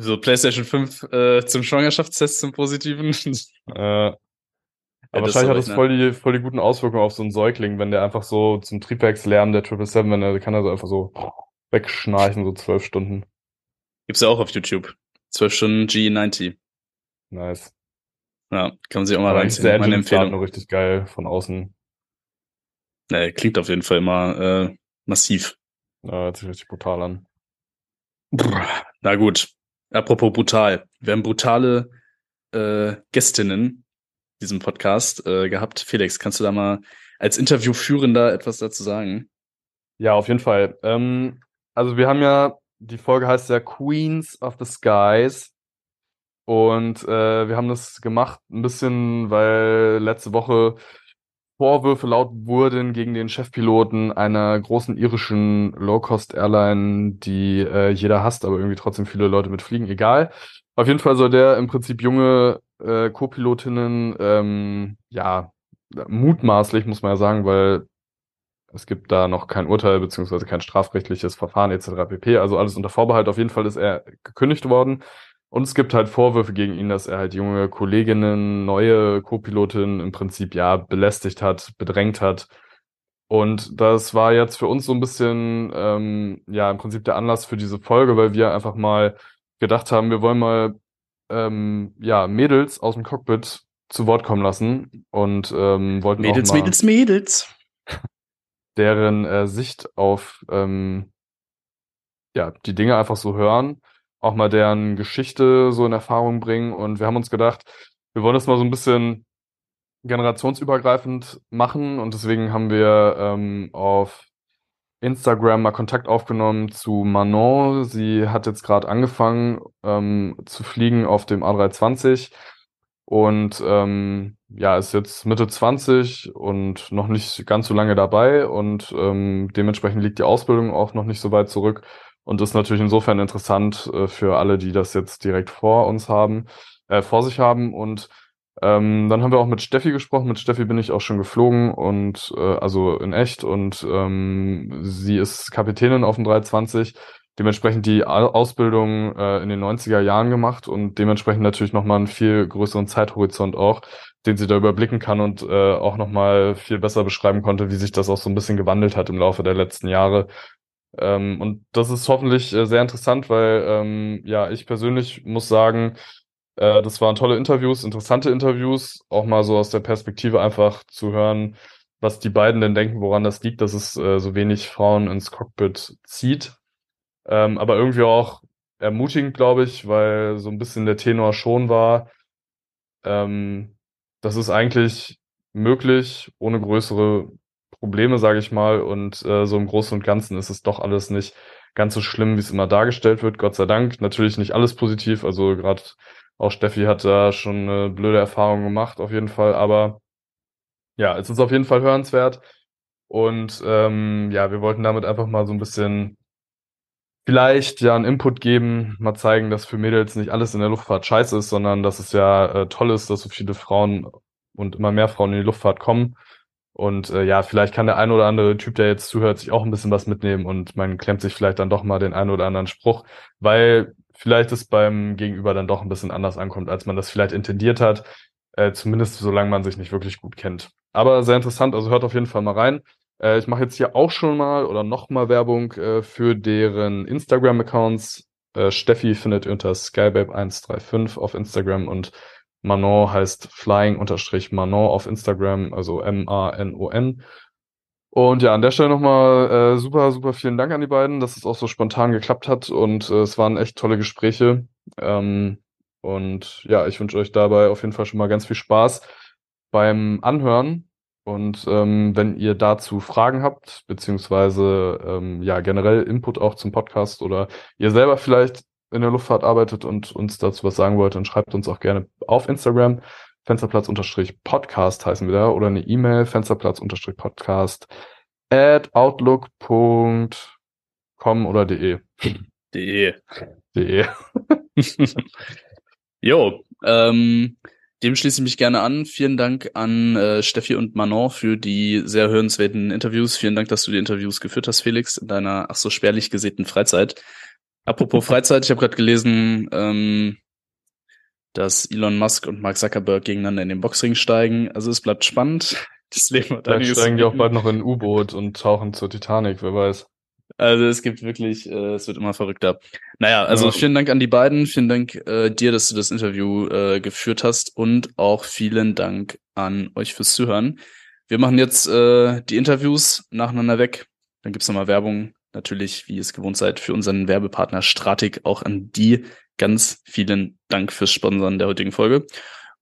So PlayStation 5 äh, zum Schwangerschaftstest zum Positiven. Äh, aber das wahrscheinlich hat das voll die, voll die guten Auswirkungen auf so einen Säugling, wenn der einfach so zum Triebwerkslärm der 777, wenn er kann er so einfach so wegschnarchen, so zwölf Stunden. Gibt's ja auch auf YouTube. 12 Stunden G90. Nice. Ja, kann man sich auch mal reinziehen. der Meine Empfehlung. nur richtig geil von außen. Nee, klingt auf jeden Fall immer äh, massiv. Äh, hört sich richtig brutal an. Na gut. Apropos brutal. Wir haben brutale äh, Gästinnen in diesem Podcast äh, gehabt. Felix, kannst du da mal als Interviewführender etwas dazu sagen? Ja, auf jeden Fall. Ähm, also wir haben ja, die Folge heißt ja Queens of the Skies. Und äh, wir haben das gemacht ein bisschen, weil letzte Woche Vorwürfe laut wurden gegen den Chefpiloten einer großen irischen Low-Cost-Airline, die äh, jeder hasst, aber irgendwie trotzdem viele Leute mitfliegen. Egal. Auf jeden Fall soll der im Prinzip junge äh, Co-Pilotinnen, ähm, ja, mutmaßlich, muss man ja sagen, weil es gibt da noch kein Urteil beziehungsweise kein strafrechtliches Verfahren etc. pp. Also alles unter Vorbehalt. Auf jeden Fall ist er gekündigt worden. Und es gibt halt Vorwürfe gegen ihn, dass er halt junge Kolleginnen, neue Co-Pilotinnen im Prinzip ja belästigt hat, bedrängt hat. Und das war jetzt für uns so ein bisschen ähm, ja im Prinzip der Anlass für diese Folge, weil wir einfach mal gedacht haben, wir wollen mal ähm, ja Mädels aus dem Cockpit zu Wort kommen lassen und ähm, wollten Mädels, auch mal Mädels, Mädels. deren äh, Sicht auf ähm, ja, die Dinge einfach so hören, auch mal deren Geschichte so in Erfahrung bringen. Und wir haben uns gedacht, wir wollen das mal so ein bisschen generationsübergreifend machen und deswegen haben wir ähm, auf Instagram mal Kontakt aufgenommen zu Manon. Sie hat jetzt gerade angefangen ähm, zu fliegen auf dem A320 und ähm, ja, ist jetzt Mitte 20 und noch nicht ganz so lange dabei und ähm, dementsprechend liegt die Ausbildung auch noch nicht so weit zurück und ist natürlich insofern interessant äh, für alle, die das jetzt direkt vor uns haben, äh, vor sich haben und ähm, dann haben wir auch mit Steffi gesprochen. Mit Steffi bin ich auch schon geflogen und äh, also in echt und ähm, sie ist Kapitänin auf dem 320 dementsprechend die Ausbildung äh, in den 90er Jahren gemacht und dementsprechend natürlich nochmal einen viel größeren Zeithorizont auch, den sie da überblicken kann und äh, auch nochmal viel besser beschreiben konnte, wie sich das auch so ein bisschen gewandelt hat im Laufe der letzten Jahre. Ähm, und das ist hoffentlich äh, sehr interessant, weil ähm, ja, ich persönlich muss sagen, äh, das waren tolle Interviews, interessante Interviews, auch mal so aus der Perspektive einfach zu hören, was die beiden denn denken, woran das liegt, dass es äh, so wenig Frauen ins Cockpit zieht. Ähm, aber irgendwie auch ermutigend, glaube ich, weil so ein bisschen der Tenor schon war, ähm, das ist eigentlich möglich, ohne größere Probleme, sage ich mal. Und äh, so im Großen und Ganzen ist es doch alles nicht ganz so schlimm, wie es immer dargestellt wird, Gott sei Dank. Natürlich nicht alles positiv, also gerade auch Steffi hat da schon eine blöde Erfahrung gemacht, auf jeden Fall. Aber ja, es ist auf jeden Fall hörenswert. Und ähm, ja, wir wollten damit einfach mal so ein bisschen vielleicht ja einen Input geben, mal zeigen, dass für Mädels nicht alles in der Luftfahrt scheiße ist, sondern dass es ja äh, toll ist, dass so viele Frauen und immer mehr Frauen in die Luftfahrt kommen. Und äh, ja, vielleicht kann der ein oder andere Typ, der jetzt zuhört, sich auch ein bisschen was mitnehmen und man klemmt sich vielleicht dann doch mal den einen oder anderen Spruch, weil vielleicht es beim Gegenüber dann doch ein bisschen anders ankommt, als man das vielleicht intendiert hat. Äh, zumindest solange man sich nicht wirklich gut kennt. Aber sehr interessant, also hört auf jeden Fall mal rein. Äh, ich mache jetzt hier auch schon mal oder nochmal Werbung äh, für deren Instagram-Accounts. Äh, Steffi findet unter Skybabe135 auf Instagram und Manon heißt flying-manon auf Instagram, also M-A-N-O-N. Und ja, an der Stelle nochmal äh, super, super vielen Dank an die beiden, dass es auch so spontan geklappt hat und äh, es waren echt tolle Gespräche. Ähm, und ja, ich wünsche euch dabei auf jeden Fall schon mal ganz viel Spaß beim Anhören. Und ähm, wenn ihr dazu Fragen habt, beziehungsweise ähm, ja generell Input auch zum Podcast oder ihr selber vielleicht in der Luftfahrt arbeitet und uns dazu was sagen wollt, dann schreibt uns auch gerne auf Instagram Fensterplatz-Podcast heißen wir da oder eine E-Mail Fensterplatz-Podcast at outlook.com oder de. De. De. Jo, ähm, dem schließe ich mich gerne an. Vielen Dank an äh, Steffi und Manon für die sehr hörenswerten Interviews. Vielen Dank, dass du die Interviews geführt hast, Felix, in deiner ach so spärlich gesäten Freizeit. Apropos Freizeit, ich habe gerade gelesen, ähm, dass Elon Musk und Mark Zuckerberg gegeneinander in den Boxring steigen. Also es bleibt spannend. Das Leben hat Vielleicht steigen die auch bald noch in ein U-Boot und tauchen zur Titanic, wer weiß. Also es gibt wirklich, äh, es wird immer verrückter. Naja, also ja. vielen Dank an die beiden, vielen Dank äh, dir, dass du das Interview äh, geführt hast und auch vielen Dank an euch fürs Zuhören. Wir machen jetzt äh, die Interviews nacheinander weg. Dann gibt's nochmal Werbung. Natürlich, wie ihr es gewohnt seid, für unseren Werbepartner Stratik. Auch an die ganz vielen Dank fürs Sponsern der heutigen Folge.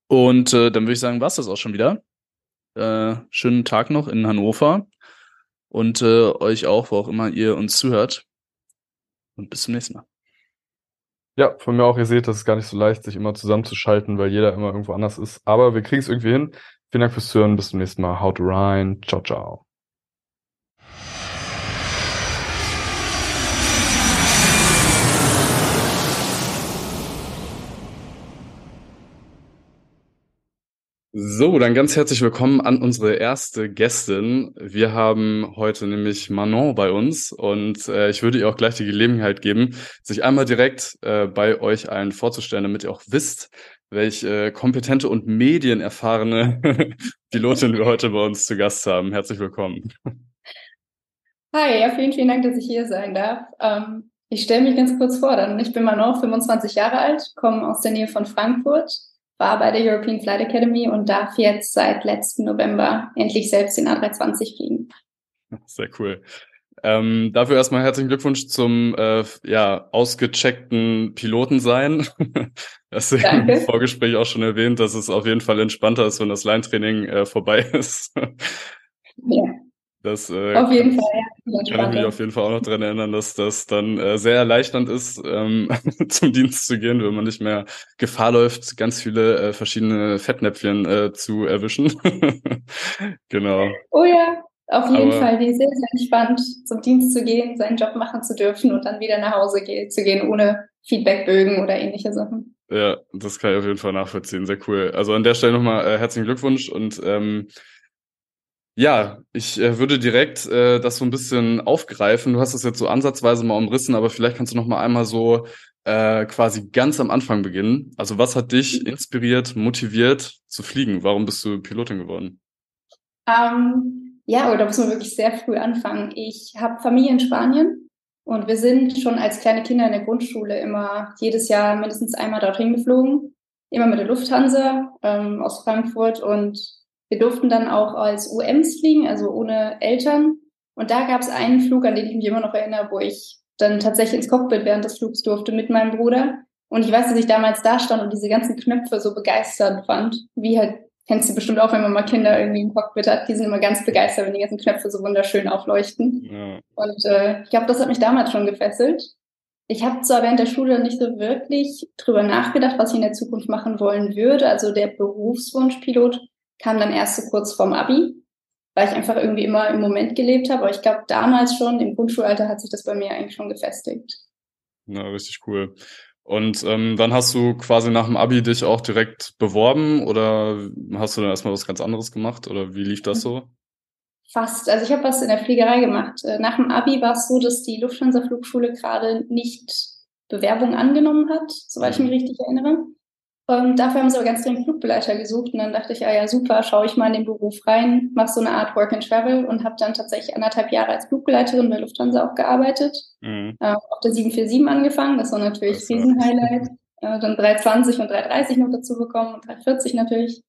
Und äh, dann würde ich sagen, war's das auch schon wieder. Äh, schönen Tag noch in Hannover und äh, euch auch, wo auch immer ihr uns zuhört. Und bis zum nächsten Mal. Ja, von mir auch, ihr seht, das ist gar nicht so leicht, sich immer zusammenzuschalten, weil jeder immer irgendwo anders ist. Aber wir kriegen es irgendwie hin. Vielen Dank fürs Zuhören. Bis zum nächsten Mal. Haut rein. Ciao, ciao. So, dann ganz herzlich willkommen an unsere erste Gästin. Wir haben heute nämlich Manon bei uns und äh, ich würde ihr auch gleich die Gelegenheit geben, sich einmal direkt äh, bei euch allen vorzustellen, damit ihr auch wisst, welche äh, kompetente und medienerfahrene Pilotin wir heute bei uns zu Gast haben. Herzlich willkommen. Hi, ja, vielen, vielen Dank, dass ich hier sein darf. Ähm, ich stelle mich ganz kurz vor, dann. Ich bin Manon, 25 Jahre alt, komme aus der Nähe von Frankfurt war bei der European Flight Academy und darf jetzt seit letzten November endlich selbst den A320 fliegen. Sehr cool. Ähm, dafür erstmal herzlichen Glückwunsch zum äh, ja, ausgecheckten Piloten sein. Das ist im Vorgespräch auch schon erwähnt, dass es auf jeden Fall entspannter ist, wenn das Line-Training äh, vorbei ist. Ja. Das äh, auf jeden Fall, ja. Kann ich mich auf jeden Fall auch noch dran erinnern, dass das dann äh, sehr erleichternd ist, ähm, zum Dienst zu gehen, wenn man nicht mehr Gefahr läuft, ganz viele äh, verschiedene Fettnäpfchen äh, zu erwischen. genau. Oh ja, auf jeden Aber, Fall, wie sehr, sehr entspannt, zum Dienst zu gehen, seinen Job machen zu dürfen und dann wieder nach Hause ge zu gehen, ohne Feedbackbögen oder ähnliche Sachen. Ja, das kann ich auf jeden Fall nachvollziehen. Sehr cool. Also an der Stelle nochmal äh, herzlichen Glückwunsch und ähm, ja, ich äh, würde direkt äh, das so ein bisschen aufgreifen. Du hast es jetzt so ansatzweise mal umrissen, aber vielleicht kannst du noch mal einmal so äh, quasi ganz am Anfang beginnen. Also was hat dich inspiriert, motiviert zu fliegen? Warum bist du Pilotin geworden? Ähm, ja, oder muss man wirklich sehr früh anfangen. Ich habe Familie in Spanien und wir sind schon als kleine Kinder in der Grundschule immer jedes Jahr mindestens einmal dorthin geflogen. Immer mit der Lufthansa ähm, aus Frankfurt und wir durften dann auch als UMs fliegen, also ohne Eltern. Und da gab es einen Flug, an den ich mich immer noch erinnere, wo ich dann tatsächlich ins Cockpit während des Flugs durfte mit meinem Bruder. Und ich weiß, dass ich damals da stand und diese ganzen Knöpfe so begeistert fand. Wie halt, kennst du bestimmt auch, wenn man mal Kinder irgendwie im Cockpit hat, die sind immer ganz begeistert, wenn die ganzen Knöpfe so wunderschön aufleuchten. Ja. Und äh, ich glaube, das hat mich damals schon gefesselt. Ich habe zwar während der Schule nicht so wirklich drüber nachgedacht, was ich in der Zukunft machen wollen würde. Also der Berufswunsch Pilot kam dann erst so kurz vorm Abi, weil ich einfach irgendwie immer im Moment gelebt habe. Aber ich glaube, damals schon, im Grundschulalter, hat sich das bei mir eigentlich schon gefestigt. Na, richtig cool. Und ähm, dann hast du quasi nach dem Abi dich auch direkt beworben oder hast du dann erstmal was ganz anderes gemacht oder wie lief das so? Fast. Also ich habe was in der Fliegerei gemacht. Äh, nach dem Abi war es so, dass die Lufthansa Flugschule gerade nicht Bewerbung angenommen hat, soweit ich mich mhm. richtig erinnere. Ähm, dafür haben sie aber ganz dringend Flugbegleiter gesucht und dann dachte ich, ja, ja, super, schaue ich mal in den Beruf rein, mache so eine Art Work and Travel und habe dann tatsächlich anderthalb Jahre als Flugbegleiterin bei Lufthansa auch gearbeitet. Mhm. Äh, auf der 747 angefangen, das war natürlich das Riesenhighlight. Äh, dann 320 und 330 noch dazu bekommen und 340 natürlich.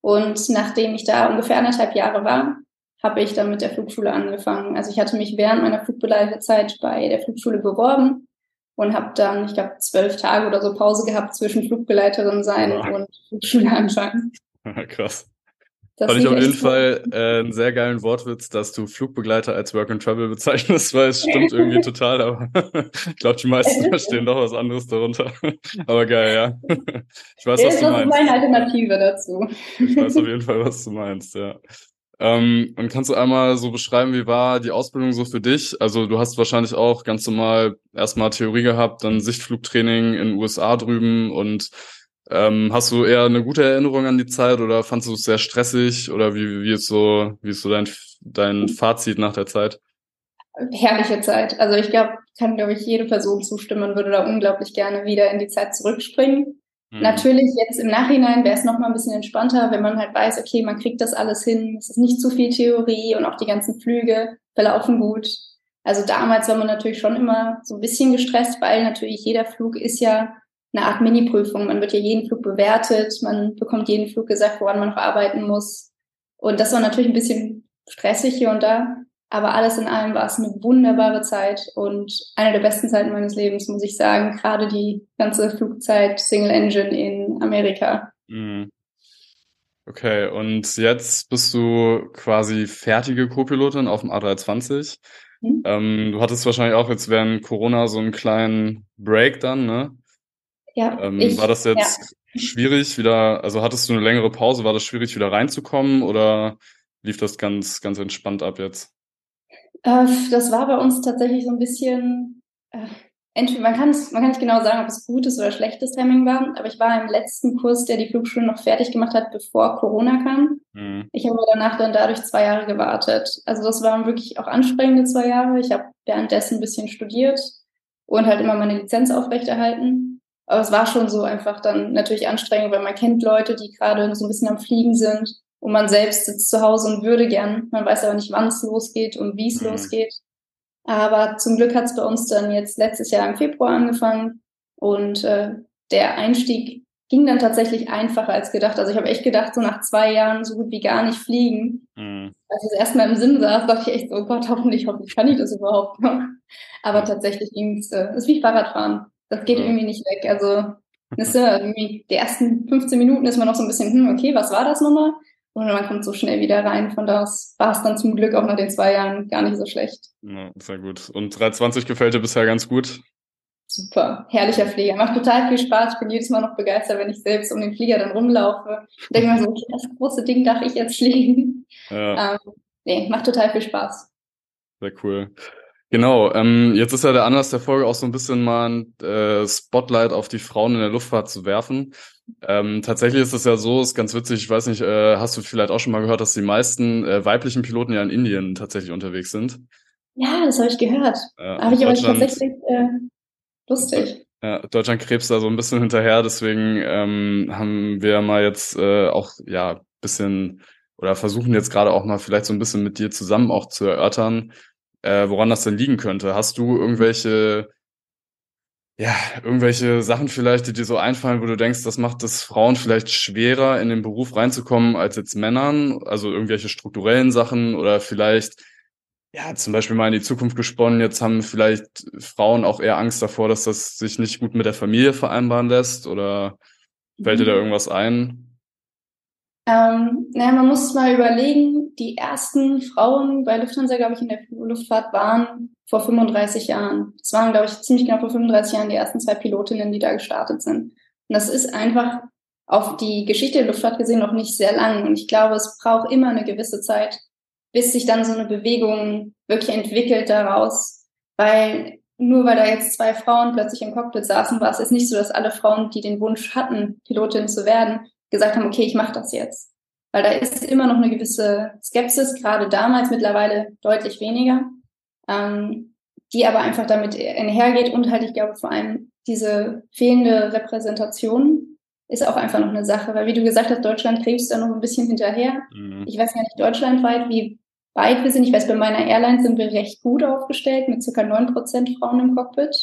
Und nachdem ich da ungefähr anderthalb Jahre war, habe ich dann mit der Flugschule angefangen. Also ich hatte mich während meiner Flugbegleiterzeit bei der Flugschule beworben und habe dann, ich glaube, zwölf Tage oder so Pause gehabt zwischen Flugbegleiterin sein wow. und Flugschule anfangen. Krass. Das Fand ich auf jeden Fall äh, einen sehr geilen Wortwitz, dass du Flugbegleiter als Work and Travel bezeichnest, weil es stimmt irgendwie total, aber ich glaube, die meisten verstehen doch was anderes darunter. aber geil, ja. Ich weiß, was du meinst. Das ist meine Alternative dazu. Ich weiß auf jeden Fall, was du meinst, ja. Ähm, und kannst du einmal so beschreiben, wie war die Ausbildung so für dich? Also du hast wahrscheinlich auch ganz normal erstmal Theorie gehabt, dann Sichtflugtraining in den USA drüben und ähm, hast du eher eine gute Erinnerung an die Zeit oder fandest du es sehr stressig oder wie, wie ist so, wie ist so dein, dein Fazit nach der Zeit? Herrliche Zeit. Also ich glaube, kann, glaube ich, jede Person zustimmen würde da unglaublich gerne wieder in die Zeit zurückspringen. Mhm. Natürlich jetzt im Nachhinein wäre es noch mal ein bisschen entspannter, wenn man halt weiß, okay, man kriegt das alles hin, es ist nicht zu viel Theorie und auch die ganzen Flüge verlaufen gut. Also damals war man natürlich schon immer so ein bisschen gestresst, weil natürlich jeder Flug ist ja eine Art Mini-Prüfung. Man wird ja jeden Flug bewertet, man bekommt jeden Flug gesagt, woran man noch arbeiten muss. Und das war natürlich ein bisschen stressig hier und da. Aber alles in allem war es eine wunderbare Zeit und eine der besten Zeiten meines Lebens, muss ich sagen. Gerade die ganze Flugzeit Single Engine in Amerika. Mhm. Okay, und jetzt bist du quasi fertige Co-Pilotin auf dem A320. Mhm. Ähm, du hattest wahrscheinlich auch jetzt während Corona so einen kleinen Break dann, ne? Ja. Ähm, ich, war das jetzt ja. schwierig wieder, also hattest du eine längere Pause, war das schwierig wieder reinzukommen oder lief das ganz, ganz entspannt ab jetzt? Äh, das war bei uns tatsächlich so ein bisschen, äh, entweder, man kann es, man kann nicht genau sagen, ob es gutes oder schlechtes Timing war, aber ich war im letzten Kurs, der die Flugschule noch fertig gemacht hat, bevor Corona kam. Mhm. Ich habe danach dann dadurch zwei Jahre gewartet. Also das waren wirklich auch anstrengende zwei Jahre. Ich habe währenddessen ein bisschen studiert und halt immer meine Lizenz aufrechterhalten. Aber es war schon so einfach dann natürlich anstrengend, weil man kennt Leute, die gerade so ein bisschen am Fliegen sind und man selbst sitzt zu Hause und würde gern. Man weiß aber nicht, wann es losgeht und wie es mhm. losgeht. Aber zum Glück hat es bei uns dann jetzt letztes Jahr im Februar angefangen und äh, der Einstieg ging dann tatsächlich einfacher als gedacht. Also ich habe echt gedacht, so nach zwei Jahren so gut wie gar nicht fliegen. Mhm. Als ich das erstmal im Sinn saß, dachte ich echt so, oh Gott, hoffentlich, hoffentlich kann ich das überhaupt noch. Aber tatsächlich ging es, äh, ist wie Fahrradfahren. Das geht irgendwie nicht weg. Also ist ja irgendwie die ersten 15 Minuten ist man noch so ein bisschen, hm, okay, was war das nochmal? Und man kommt so schnell wieder rein. Von da aus war es dann zum Glück auch nach den zwei Jahren gar nicht so schlecht. Ja, sehr gut. Und 320 gefällt dir bisher ganz gut? Super, herrlicher Flieger. Macht total viel Spaß. Ich bin jedes Mal noch begeistert, wenn ich selbst um den Flieger dann rumlaufe. Ich denke mir so, okay, das große Ding darf ich jetzt fliegen. Ja. Ähm, nee, macht total viel Spaß. Sehr cool. Genau, ähm, jetzt ist ja der Anlass der Folge auch so ein bisschen mal ein äh, Spotlight auf die Frauen in der Luftfahrt zu werfen. Ähm, tatsächlich ist es ja so, ist ganz witzig, ich weiß nicht, äh, hast du vielleicht auch schon mal gehört, dass die meisten äh, weiblichen Piloten ja in Indien tatsächlich unterwegs sind? Ja, das habe ich gehört. Ja, habe ich aber tatsächlich äh, lustig. Ja, Deutschland krebst da so ein bisschen hinterher, deswegen ähm, haben wir mal jetzt äh, auch ja bisschen oder versuchen jetzt gerade auch mal vielleicht so ein bisschen mit dir zusammen auch zu erörtern, äh, woran das denn liegen könnte. Hast du irgendwelche ja, irgendwelche Sachen vielleicht, die dir so einfallen, wo du denkst, das macht es Frauen vielleicht schwerer, in den Beruf reinzukommen als jetzt Männern? Also irgendwelche strukturellen Sachen oder vielleicht, ja, zum Beispiel mal in die Zukunft gesponnen, jetzt haben vielleicht Frauen auch eher Angst davor, dass das sich nicht gut mit der Familie vereinbaren lässt oder fällt dir da mhm. irgendwas ein? Ähm, naja, man muss mal überlegen, die ersten Frauen bei Lufthansa, glaube ich, in der Luftfahrt waren vor 35 Jahren. Das waren, glaube ich, ziemlich genau vor 35 Jahren die ersten zwei Pilotinnen, die da gestartet sind. Und das ist einfach auf die Geschichte der Luftfahrt gesehen noch nicht sehr lang. Und ich glaube, es braucht immer eine gewisse Zeit, bis sich dann so eine Bewegung wirklich entwickelt daraus. Weil nur weil da jetzt zwei Frauen plötzlich im Cockpit saßen, war es jetzt nicht so, dass alle Frauen, die den Wunsch hatten, Pilotin zu werden, gesagt haben, okay, ich mache das jetzt. Weil da ist immer noch eine gewisse Skepsis, gerade damals, mittlerweile deutlich weniger, ähm, die aber einfach damit einhergeht und halt, ich glaube, vor allem diese fehlende Repräsentation ist auch einfach noch eine Sache, weil wie du gesagt hast, Deutschland krebst da noch ein bisschen hinterher. Mhm. Ich weiß ja nicht deutschlandweit, wie weit wir sind. Ich weiß, bei meiner Airline sind wir recht gut aufgestellt mit circa neun Prozent Frauen im Cockpit.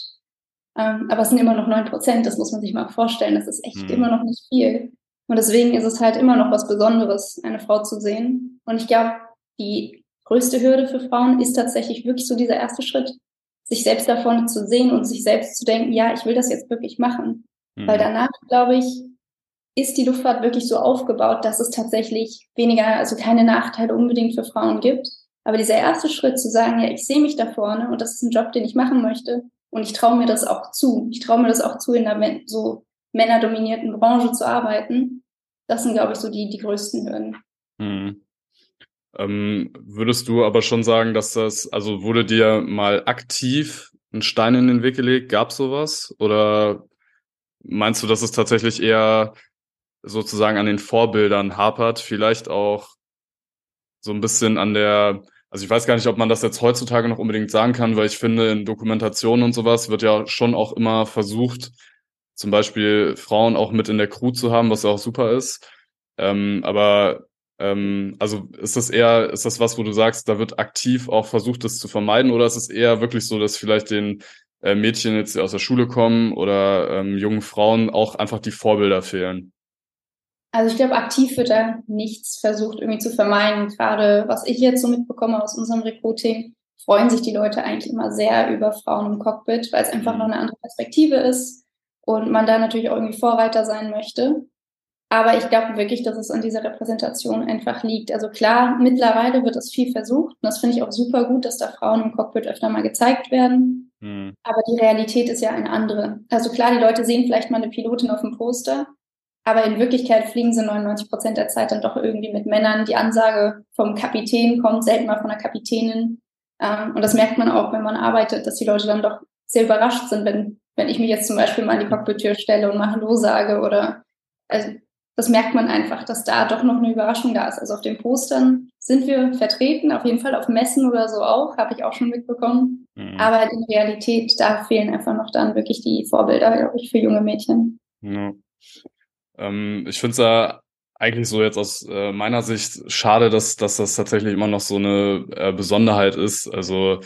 Ähm, aber es sind immer noch neun Prozent, das muss man sich mal vorstellen. Das ist echt mhm. immer noch nicht viel. Und deswegen ist es halt immer noch was Besonderes, eine Frau zu sehen. Und ich glaube, die größte Hürde für Frauen ist tatsächlich wirklich so dieser erste Schritt, sich selbst davon zu sehen und sich selbst zu denken, ja, ich will das jetzt wirklich machen. Mhm. Weil danach, glaube ich, ist die Luftfahrt wirklich so aufgebaut, dass es tatsächlich weniger, also keine Nachteile unbedingt für Frauen gibt. Aber dieser erste Schritt zu sagen, ja, ich sehe mich da vorne und das ist ein Job, den ich machen möchte und ich traue mir das auch zu. Ich traue mir das auch zu, in einer so männerdominierten Branche zu arbeiten. Das sind, glaube ich, so die, die größten Hürden. Mhm. Ähm, würdest du aber schon sagen, dass das, also wurde dir mal aktiv ein Stein in den Weg gelegt? Gab sowas? Oder meinst du, dass es tatsächlich eher sozusagen an den Vorbildern hapert? Vielleicht auch so ein bisschen an der, also ich weiß gar nicht, ob man das jetzt heutzutage noch unbedingt sagen kann, weil ich finde, in Dokumentationen und sowas wird ja schon auch immer versucht, zum Beispiel Frauen auch mit in der Crew zu haben, was ja auch super ist. Ähm, aber ähm, also ist das eher, ist das was, wo du sagst, da wird aktiv auch versucht, das zu vermeiden, oder ist es eher wirklich so, dass vielleicht den äh, Mädchen jetzt, die aus der Schule kommen oder ähm, jungen Frauen auch einfach die Vorbilder fehlen? Also ich glaube, aktiv wird da nichts versucht irgendwie zu vermeiden. Gerade was ich jetzt so mitbekomme aus unserem Recruiting, freuen sich die Leute eigentlich immer sehr über Frauen im Cockpit, weil es einfach mhm. noch eine andere Perspektive ist und man da natürlich auch irgendwie Vorreiter sein möchte. Aber ich glaube wirklich, dass es an dieser Repräsentation einfach liegt. Also klar, mittlerweile wird das viel versucht. Und das finde ich auch super gut, dass da Frauen im Cockpit öfter mal gezeigt werden. Mhm. Aber die Realität ist ja eine andere. Also klar, die Leute sehen vielleicht mal eine Pilotin auf dem Poster. Aber in Wirklichkeit fliegen sie 99 Prozent der Zeit dann doch irgendwie mit Männern. Die Ansage vom Kapitän kommt selten mal von der Kapitänin. Ähm, und das merkt man auch, wenn man arbeitet, dass die Leute dann doch sehr überrascht sind, wenn, wenn ich mich jetzt zum Beispiel mal an die Cockpit-Tür stelle und mal Hallo sage oder also das merkt man einfach, dass da doch noch eine Überraschung da ist. Also auf den Postern sind wir vertreten, auf jeden Fall auf Messen oder so auch, habe ich auch schon mitbekommen. Mhm. Aber in Realität, da fehlen einfach noch dann wirklich die Vorbilder, glaube ich, für junge Mädchen. Ja. Ähm, ich finde es ja eigentlich so jetzt aus äh, meiner Sicht schade, dass, dass das tatsächlich immer noch so eine äh, Besonderheit ist. Also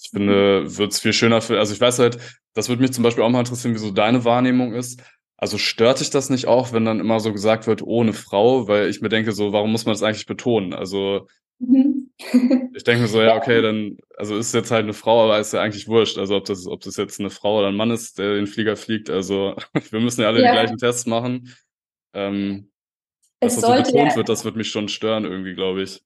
ich finde, mhm. wird es viel schöner für, also ich weiß halt, das würde mich zum Beispiel auch mal interessieren, wie so deine Wahrnehmung ist. Also stört dich das nicht auch, wenn dann immer so gesagt wird, ohne Frau? Weil ich mir denke, so, warum muss man das eigentlich betonen? Also mhm. ich denke mir so, ja, okay, dann, also ist jetzt halt eine Frau, aber ist ja eigentlich wurscht. Also ob das, ob das jetzt eine Frau oder ein Mann ist, der den Flieger fliegt. Also wir müssen ja alle ja. die gleichen Tests machen. Ähm, dass das so betont ja, wird, das wird mich schon stören irgendwie, glaube ich.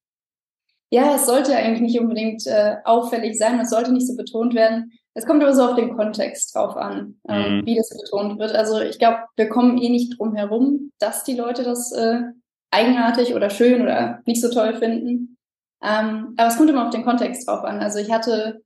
Ja, es sollte eigentlich nicht unbedingt äh, auffällig sein, es sollte nicht so betont werden. Es kommt aber so auf den Kontext drauf an, äh, mhm. wie das betont wird. Also ich glaube, wir kommen eh nicht drum herum, dass die Leute das äh, eigenartig oder schön oder nicht so toll finden. Ähm, aber es kommt immer auf den Kontext drauf an. Also ich hatte,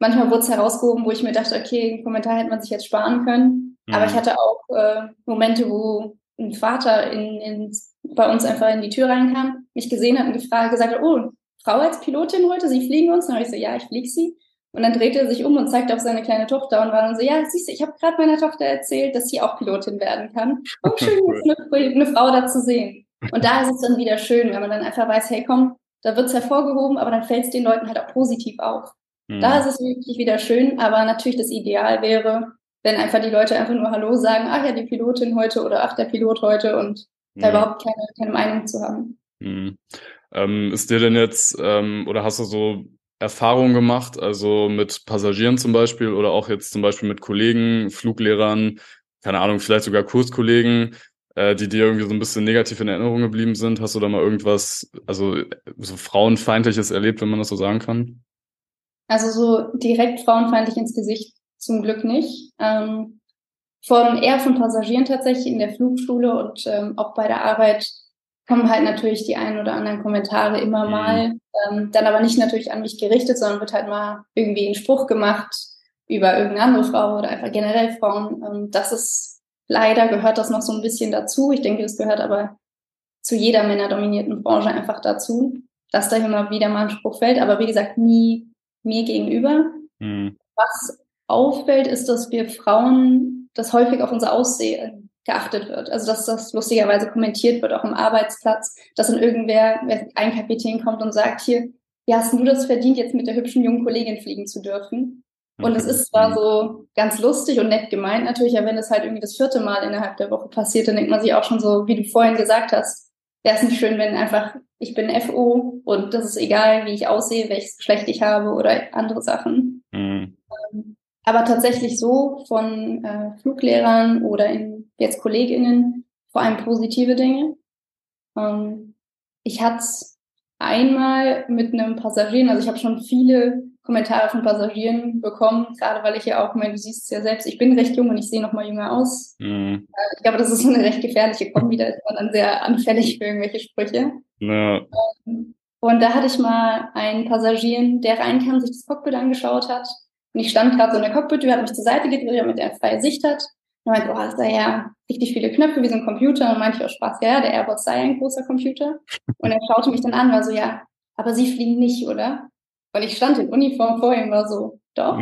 manchmal wurde es herausgehoben, wo ich mir dachte, okay, einen Kommentar hätte man sich jetzt sparen können. Mhm. Aber ich hatte auch äh, Momente, wo ein Vater in, in, bei uns einfach in die Tür reinkam, mich gesehen hat und gefragt, gesagt hat, oh, Frau als Pilotin heute, Sie fliegen uns? Dann habe ich so, ja, ich fliege Sie. Und dann drehte er sich um und zeigte auf seine kleine Tochter und war dann so, ja, siehst du, ich habe gerade meiner Tochter erzählt, dass sie auch Pilotin werden kann. Und schön, jetzt eine, eine Frau da zu sehen. Und da ist es dann wieder schön, wenn man dann einfach weiß, hey, komm, da wird's hervorgehoben, aber dann fällt es den Leuten halt auch positiv auf. Mhm. Da ist es wirklich wieder schön, aber natürlich das Ideal wäre, wenn einfach die Leute einfach nur Hallo sagen, ach ja, die Pilotin heute oder ach, der Pilot heute und mhm. da überhaupt keine, keine Meinung zu haben. Mhm. Ähm, ist dir denn jetzt, ähm, oder hast du so Erfahrungen gemacht, also mit Passagieren zum Beispiel oder auch jetzt zum Beispiel mit Kollegen, Fluglehrern, keine Ahnung, vielleicht sogar Kurskollegen, äh, die dir irgendwie so ein bisschen negativ in Erinnerung geblieben sind? Hast du da mal irgendwas, also so frauenfeindliches erlebt, wenn man das so sagen kann? Also so direkt frauenfeindlich ins Gesicht zum Glück nicht. Ähm, von eher von Passagieren tatsächlich in der Flugschule und ähm, auch bei der Arbeit kommen halt natürlich die ein oder anderen Kommentare immer mhm. mal, ähm, dann aber nicht natürlich an mich gerichtet, sondern wird halt mal irgendwie ein Spruch gemacht über irgendeine andere Frau oder einfach generell Frauen. Ähm, das ist leider gehört das noch so ein bisschen dazu. Ich denke, das gehört aber zu jeder männerdominierten Branche einfach dazu, dass da immer wieder mal ein Spruch fällt, aber wie gesagt, nie mir gegenüber. Mhm. Was auffällt, ist, dass wir Frauen das häufig auf unser Aussehen geachtet wird. Also dass das lustigerweise kommentiert wird, auch im Arbeitsplatz, dass dann irgendwer, ein Kapitän kommt und sagt, hier, wie hast du das verdient, jetzt mit der hübschen jungen Kollegin fliegen zu dürfen? Und es ist zwar so ganz lustig und nett gemeint natürlich, aber wenn es halt irgendwie das vierte Mal innerhalb der Woche passiert, dann denkt man sich auch schon so, wie du vorhin gesagt hast, wäre es nicht schön, wenn einfach, ich bin FO und das ist egal, wie ich aussehe, welches Geschlecht ich habe oder andere Sachen. Mhm. Aber tatsächlich so von äh, Fluglehrern oder in, jetzt KollegInnen vor allem positive Dinge. Ähm, ich hatte einmal mit einem Passagier, also ich habe schon viele Kommentare von Passagieren bekommen, gerade weil ich ja auch, meine, du siehst es ja selbst, ich bin recht jung und ich sehe noch mal jünger aus. Mhm. Ich glaube, das ist so eine recht gefährliche Kombi, da ist man dann sehr anfällig für irgendwelche Sprüche. Ja. Und da hatte ich mal einen Passagier, der reinkam, sich das Cockpit angeschaut hat. Und ich stand gerade so in der Cockpit-Tür, hat mich zur Seite gedreht, damit er freie Sicht hat. Und meinte, oh, ist da ja richtig viele Knöpfe wie so ein Computer. Und meinte ich auch Spaß, ja, der Airbus sei ein großer Computer. Und er schaute mich dann an, war so, ja, aber Sie fliegen nicht, oder? Weil ich stand in Uniform vor ihm, war so, doch,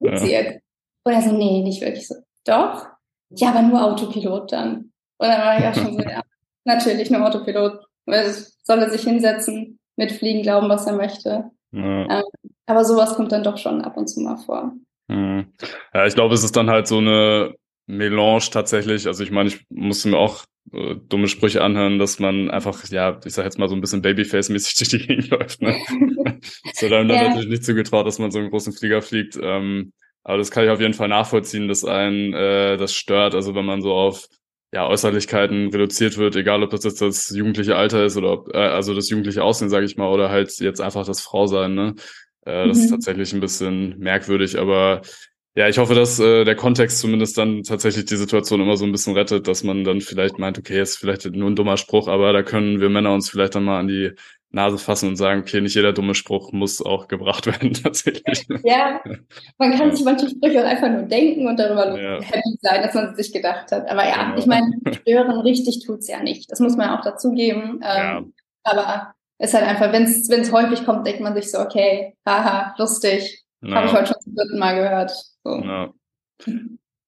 ja. sie jetzt. Und er so, nee, nicht wirklich so, doch? Ja, aber nur Autopilot dann. Und dann war ich auch schon so, ja, natürlich nur Autopilot. Weil soll er sich hinsetzen, mitfliegen, glauben, was er möchte. Ja. Ähm, aber sowas kommt dann doch schon ab und zu mal vor. Mhm. Ja, ich glaube, es ist dann halt so eine Melange tatsächlich. Also ich meine, ich musste mir auch äh, dumme Sprüche anhören, dass man einfach, ja, ich sag jetzt mal so ein bisschen Babyface-mäßig durch die Gegend läuft. Ne? ist einem dann ja. natürlich nicht zugetraut, dass man so einen großen Flieger fliegt. Ähm, aber das kann ich auf jeden Fall nachvollziehen, dass einen äh, das stört. Also wenn man so auf ja, Äußerlichkeiten reduziert wird, egal ob das jetzt das jugendliche Alter ist oder ob, äh, also das jugendliche Aussehen, sage ich mal, oder halt jetzt einfach das Frausein, ne? Äh, das mhm. ist tatsächlich ein bisschen merkwürdig, aber ja, ich hoffe, dass äh, der Kontext zumindest dann tatsächlich die Situation immer so ein bisschen rettet, dass man dann vielleicht meint, okay, ist vielleicht nur ein dummer Spruch, aber da können wir Männer uns vielleicht dann mal an die Nase fassen und sagen, okay, nicht jeder dumme Spruch muss auch gebracht werden, tatsächlich. Ja, man kann sich manche Sprüche auch einfach nur denken und darüber ja. happy sein, dass man es sich gedacht hat. Aber ja, genau. ich meine, stören richtig tut's ja nicht. Das muss man auch dazugeben. Ähm, ja. Aber es ist halt einfach, wenn es häufig kommt, denkt man sich so, okay, haha, lustig. Ja. Habe ich heute schon zum dritten Mal gehört. So. Ja.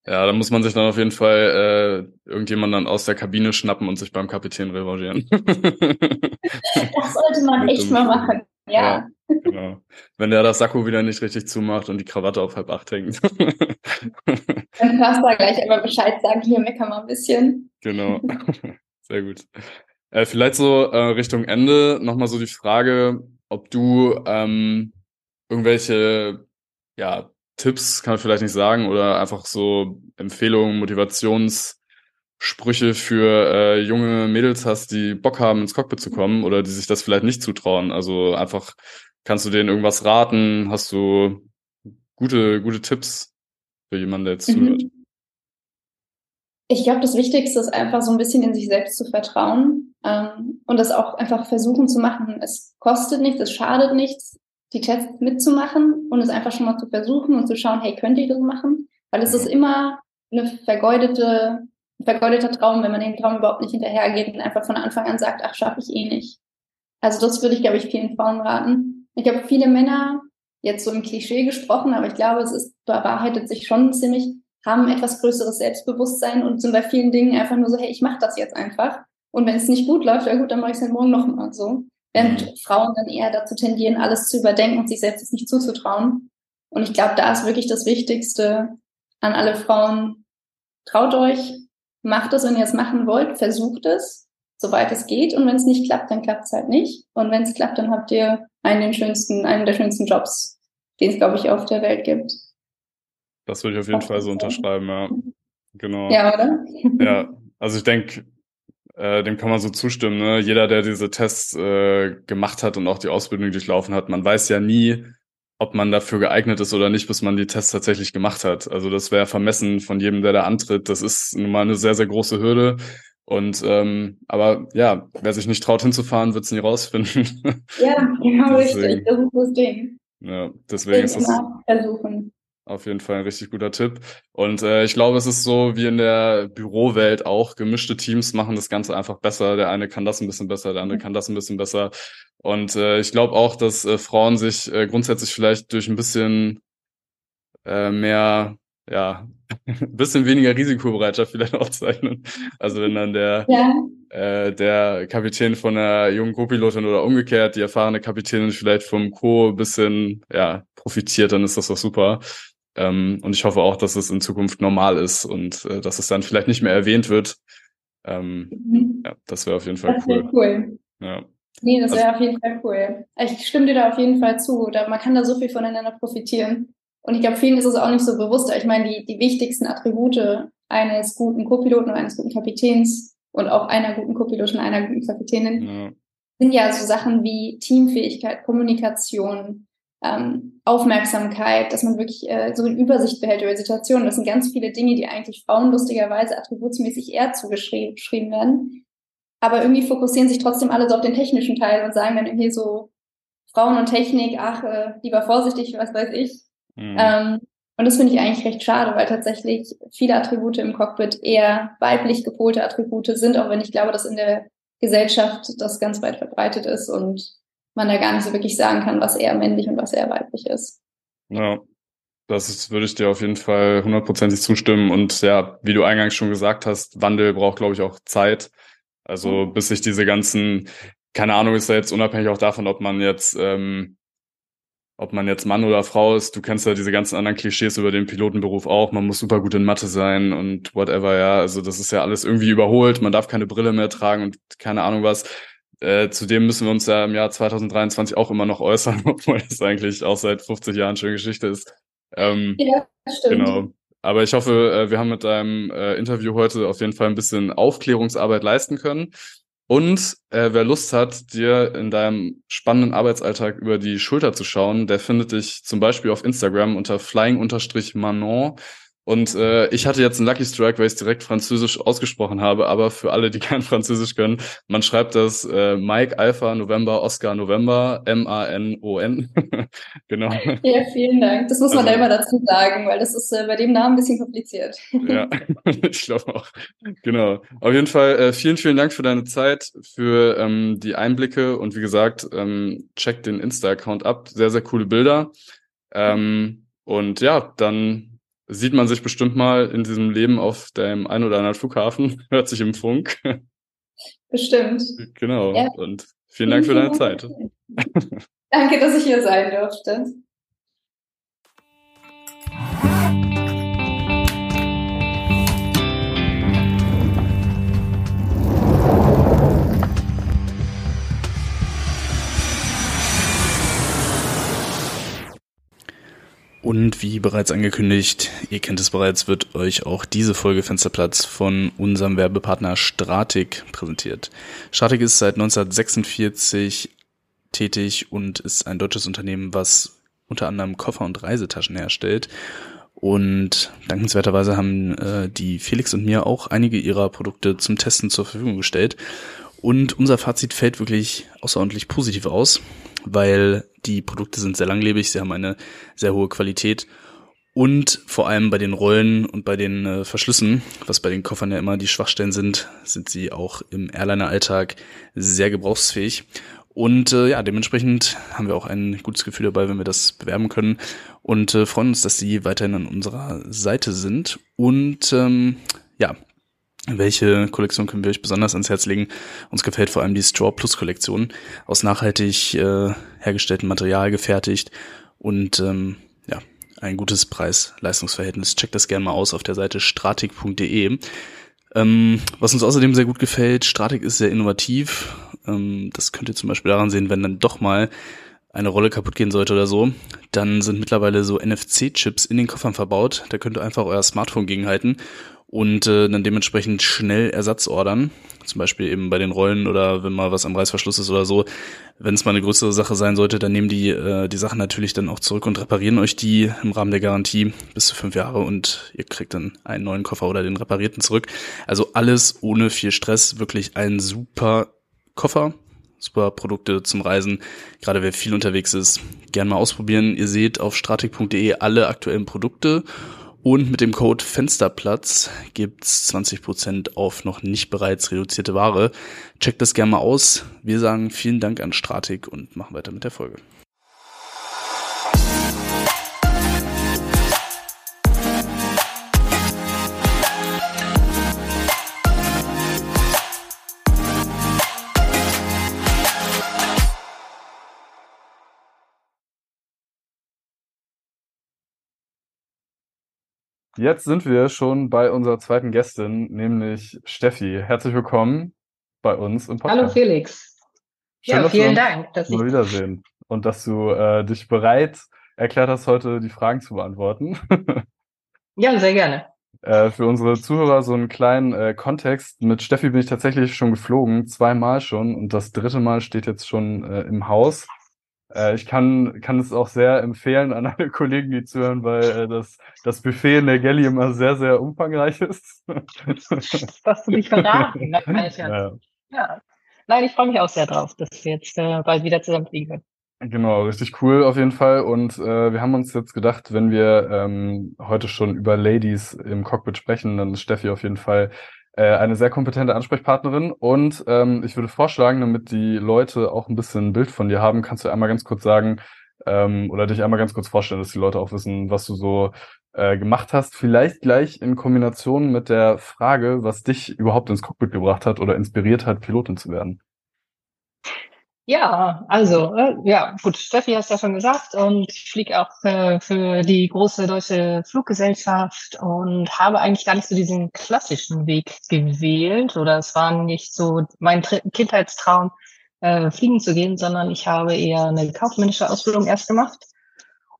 Ja, da muss man sich dann auf jeden Fall äh, irgendjemand dann aus der Kabine schnappen und sich beim Kapitän revanchieren. das sollte man echt mal machen, ja. ja. Genau. Wenn der das Sakko wieder nicht richtig zumacht und die Krawatte auf halb acht hängt. dann passt da gleich aber Bescheid sagen, hier mecker mal ein bisschen. Genau. Sehr gut. Äh, vielleicht so äh, Richtung Ende nochmal so die Frage, ob du ähm, irgendwelche ja, Tipps, kann man vielleicht nicht sagen, oder einfach so Empfehlungen, Motivationssprüche für äh, junge Mädels hast, die Bock haben, ins Cockpit zu kommen oder die sich das vielleicht nicht zutrauen. Also einfach, kannst du denen irgendwas raten? Hast du gute, gute Tipps für jemanden, der jetzt mhm. zuhört? Ich glaube, das Wichtigste ist einfach so ein bisschen in sich selbst zu vertrauen ähm, und das auch einfach versuchen zu machen. Es kostet nichts, es schadet nichts die Tests mitzumachen und es einfach schon mal zu versuchen und zu schauen, hey, könnte ich das machen? Weil es ist immer eine vergeudete, ein vergeudeter Traum, wenn man den Traum überhaupt nicht hinterhergeht und einfach von Anfang an sagt, ach, schaffe ich eh nicht. Also das würde ich, glaube ich, vielen Frauen raten. Ich habe viele Männer, jetzt so im Klischee gesprochen, aber ich glaube, es ist, bewahrheitet sich schon ziemlich, haben etwas größeres Selbstbewusstsein und sind bei vielen Dingen einfach nur so, hey, ich mache das jetzt einfach. Und wenn es nicht gut läuft, ja gut, dann mache ich es halt morgen nochmal so während mhm. Frauen dann eher dazu tendieren, alles zu überdenken und sich selbst nicht zuzutrauen. Und ich glaube, da ist wirklich das Wichtigste an alle Frauen, traut euch, macht es, wenn ihr es machen wollt, versucht es, soweit es geht. Und wenn es nicht klappt, dann klappt es halt nicht. Und wenn es klappt, dann habt ihr einen, schönsten, einen der schönsten Jobs, den es, glaube ich, auf der Welt gibt. Das würde ich auf jeden Fall so unterschreiben, ja. Genau. Ja, oder? Ja, also ich denke, äh, dem kann man so zustimmen. Ne? Jeder, der diese Tests äh, gemacht hat und auch die Ausbildung durchlaufen hat, man weiß ja nie, ob man dafür geeignet ist oder nicht, bis man die Tests tatsächlich gemacht hat. Also das wäre vermessen von jedem, der da antritt. Das ist nun mal eine sehr, sehr große Hürde. Und ähm, aber ja, wer sich nicht traut hinzufahren, wird es nie rausfinden. Ja, genau richtig. Das ist das Ding. Ja, deswegen ist es. Versuchen. Auf jeden Fall ein richtig guter Tipp. Und äh, ich glaube, es ist so wie in der Bürowelt auch. Gemischte Teams machen das Ganze einfach besser. Der eine kann das ein bisschen besser, der andere kann das ein bisschen besser. Und äh, ich glaube auch, dass äh, Frauen sich äh, grundsätzlich vielleicht durch ein bisschen äh, mehr ja, ein bisschen weniger Risikobereitschaft vielleicht aufzeichnen. Also wenn dann der, Ja, äh, der Kapitän von einer jungen Co-Pilotin oder umgekehrt, die erfahrene Kapitänin vielleicht vom Co. ein bisschen, ja, profitiert, dann ist das doch super. Ähm, und ich hoffe auch, dass es in Zukunft normal ist und äh, dass es dann vielleicht nicht mehr erwähnt wird. Ähm, mhm. ja, das wäre auf jeden Fall das cool. cool. Ja. Nee, das Also- wäre auf jeden Fall cool. Ich stimme dir da auf jeden Fall zu. Da, man kann da so viel voneinander profitieren. Und ich glaube, vielen ist es auch nicht so bewusst. Ich meine, die, die wichtigsten Attribute eines guten Co-Piloten und eines guten Kapitäns und auch einer guten Co-Pilotin, einer guten Kapitänin Ja. sind ja so Sachen wie Teamfähigkeit, Kommunikation, ähm, Aufmerksamkeit, dass man wirklich äh, so eine Übersicht behält über Situationen. Das sind ganz viele Dinge, die eigentlich Frauen lustigerweise attributsmäßig eher zugeschrieben geschrieben werden. Aber irgendwie fokussieren sich trotzdem alle so auf den technischen Teil und sagen dann irgendwie so Frauen und Technik, ach, äh, lieber vorsichtig, was weiß ich. Mhm. Ähm, und das finde ich eigentlich recht schade, weil tatsächlich viele Attribute im Cockpit eher weiblich gepolte Attribute sind, auch wenn ich glaube, dass in der Gesellschaft das ganz weit verbreitet ist und man da gar nicht so wirklich sagen kann, was eher männlich und was eher weiblich ist. Ja, das ist, würde ich dir auf jeden Fall hundertprozentig zustimmen. Und ja, wie du eingangs schon gesagt hast, Wandel braucht, glaube ich, auch Zeit. Also bis sich diese ganzen, keine Ahnung, ist ja jetzt unabhängig auch davon, ob man jetzt, ähm, ob man jetzt Mann oder Frau ist. Du kennst ja diese ganzen anderen Klischees über den Pilotenberuf auch. Man muss super gut in Mathe sein und whatever, ja. Also das ist ja alles irgendwie überholt. Man darf keine Brille mehr tragen und keine Ahnung was. Äh, zudem müssen wir uns ja im Jahr 2023 auch immer noch äußern, obwohl das eigentlich auch seit 50 Jahren schon Geschichte ist. Ähm, Ja, stimmt. Genau. Aber ich hoffe, äh, wir haben mit deinem äh, Interview heute auf jeden Fall ein bisschen Aufklärungsarbeit leisten können. Und äh, wer Lust hat, dir in deinem spannenden Arbeitsalltag über die Schulter zu schauen, der findet dich zum Beispiel auf Instagram unter flying-manon. Und äh, ich hatte jetzt einen Lucky Strike, weil ich es direkt französisch ausgesprochen habe, aber für alle, die kein Französisch können, man schreibt das äh, Mike Alpha November Oscar November M-A-N-O-N. genau. Ja, vielen Dank. Das muss man Also- da immer dazu sagen, weil das ist äh, bei dem Namen ein bisschen kompliziert. Ja, ich glaube auch. Genau. Auf jeden Fall äh, vielen, vielen Dank für deine Zeit, für ähm, die Einblicke und wie gesagt, ähm, check den Insta-Account ab. Sehr, sehr coole Bilder. Ähm, und ja, dann sieht man sich bestimmt mal in diesem Leben auf dem ein oder anderen Flughafen, hört sich im Funk. Bestimmt. genau. Ja. Und vielen Dank für deine Zeit. Danke, dass ich hier sein durfte. Und wie bereits angekündigt, ihr kennt es bereits, wird euch auch diese Folge Fensterplatz von unserem Werbepartner Stratik präsentiert. Stratik ist seit 1946 tätig und ist ein deutsches Unternehmen, was unter anderem Koffer und Reisetaschen herstellt. Und dankenswerterweise haben äh, die Felix und mir auch einige ihrer Produkte zum Testen zur Verfügung gestellt. Und unser Fazit fällt wirklich außerordentlich positiv aus, weil die Produkte sind sehr langlebig, sie haben eine sehr hohe Qualität und vor allem bei den Rollen und bei den äh, Verschlüssen, was bei den Koffern ja immer die Schwachstellen sind, sind sie auch im Airliner-Alltag sehr gebrauchsfähig. Und äh, ja, dementsprechend haben wir auch ein gutes Gefühl dabei, wenn wir das bewerben können und äh, freuen uns, dass sie weiterhin an unserer Seite sind. Und ähm, ja, welche Kollektion können wir euch besonders ans Herz legen? Uns gefällt vor allem die Straw Plus Kollektion, aus nachhaltig äh, hergestelltem Material gefertigt und ähm, ja, ein gutes Preis-Leistungsverhältnis. Checkt das gerne mal aus auf der Seite stratik.de. Ähm, was uns außerdem sehr gut gefällt, Stratik ist sehr innovativ. Ähm, das könnt ihr zum Beispiel daran sehen, wenn dann doch mal eine Rolle kaputt gehen sollte oder so, dann sind mittlerweile so NFC-Chips in den Koffern verbaut. Da könnt ihr einfach euer Smartphone gegenhalten und äh, dann dementsprechend schnell Ersatz ordern. Zum Beispiel eben bei den Rollen oder wenn mal was am Reißverschluss ist oder so. Wenn es mal eine größere Sache sein sollte, dann nehmen die äh, die Sachen natürlich dann auch zurück und reparieren euch die im Rahmen der Garantie bis zu fünf Jahre und ihr kriegt dann einen neuen Koffer oder den reparierten zurück. Also alles ohne viel Stress, wirklich ein super Koffer, super Produkte zum Reisen. Gerade wer viel unterwegs ist, gern mal ausprobieren. Ihr seht auf stratik.de alle aktuellen Produkte und mit dem Code Fensterplatz gibt's 20% auf noch nicht bereits reduzierte Ware. Checkt das gerne mal aus. Wir sagen vielen Dank an Stratik und machen weiter mit der Folge. Jetzt sind wir schon bei unserer zweiten Gästin, nämlich Steffi. Herzlich willkommen bei uns im Podcast. Hallo Felix. Schön, ja, wir vielen Dank, dass Mal wiedersehen. Und dass du äh, dich bereit erklärt hast, heute die Fragen zu beantworten. ja sehr gerne. Äh, für unsere Zuhörer so einen kleinen äh, Kontext. Mit Steffi bin ich tatsächlich schon geflogen, zweimal schon. Und das dritte Mal steht jetzt schon äh, im Haus. Äh, ich kann, kann es auch sehr empfehlen an alle Kollegen, die zuhören, weil äh, das, das Buffet in der Gelli immer sehr, sehr umfangreich ist. Dass du dich verraten. Nein, ich, Ja. ja. Nein, ich freue mich auch sehr drauf, dass wir jetzt äh, bald wieder zusammen fliegen können. Genau, richtig cool auf jeden Fall. Und äh, wir haben uns jetzt gedacht, wenn wir ähm, heute schon über Ladies im Cockpit sprechen, dann ist Steffi auf jeden Fall eine sehr kompetente Ansprechpartnerin. Und ähm, ich würde vorschlagen, damit die Leute auch ein bisschen ein Bild von dir haben, kannst du einmal ganz kurz sagen ähm, oder dich einmal ganz kurz vorstellen, dass die Leute auch wissen, was du so äh, gemacht hast. Vielleicht gleich in Kombination mit der Frage, was dich überhaupt ins Cockpit gebracht hat oder inspiriert hat, Pilotin zu werden. Ja, also, äh, ja, gut, Steffi hast ja schon gesagt und ich fliege auch äh, für die große deutsche Fluggesellschaft und habe eigentlich gar nicht so diesen klassischen Weg gewählt oder es war nicht so mein Tri Kindheitstraum, äh, fliegen zu gehen, sondern ich habe eher eine kaufmännische Ausbildung erst gemacht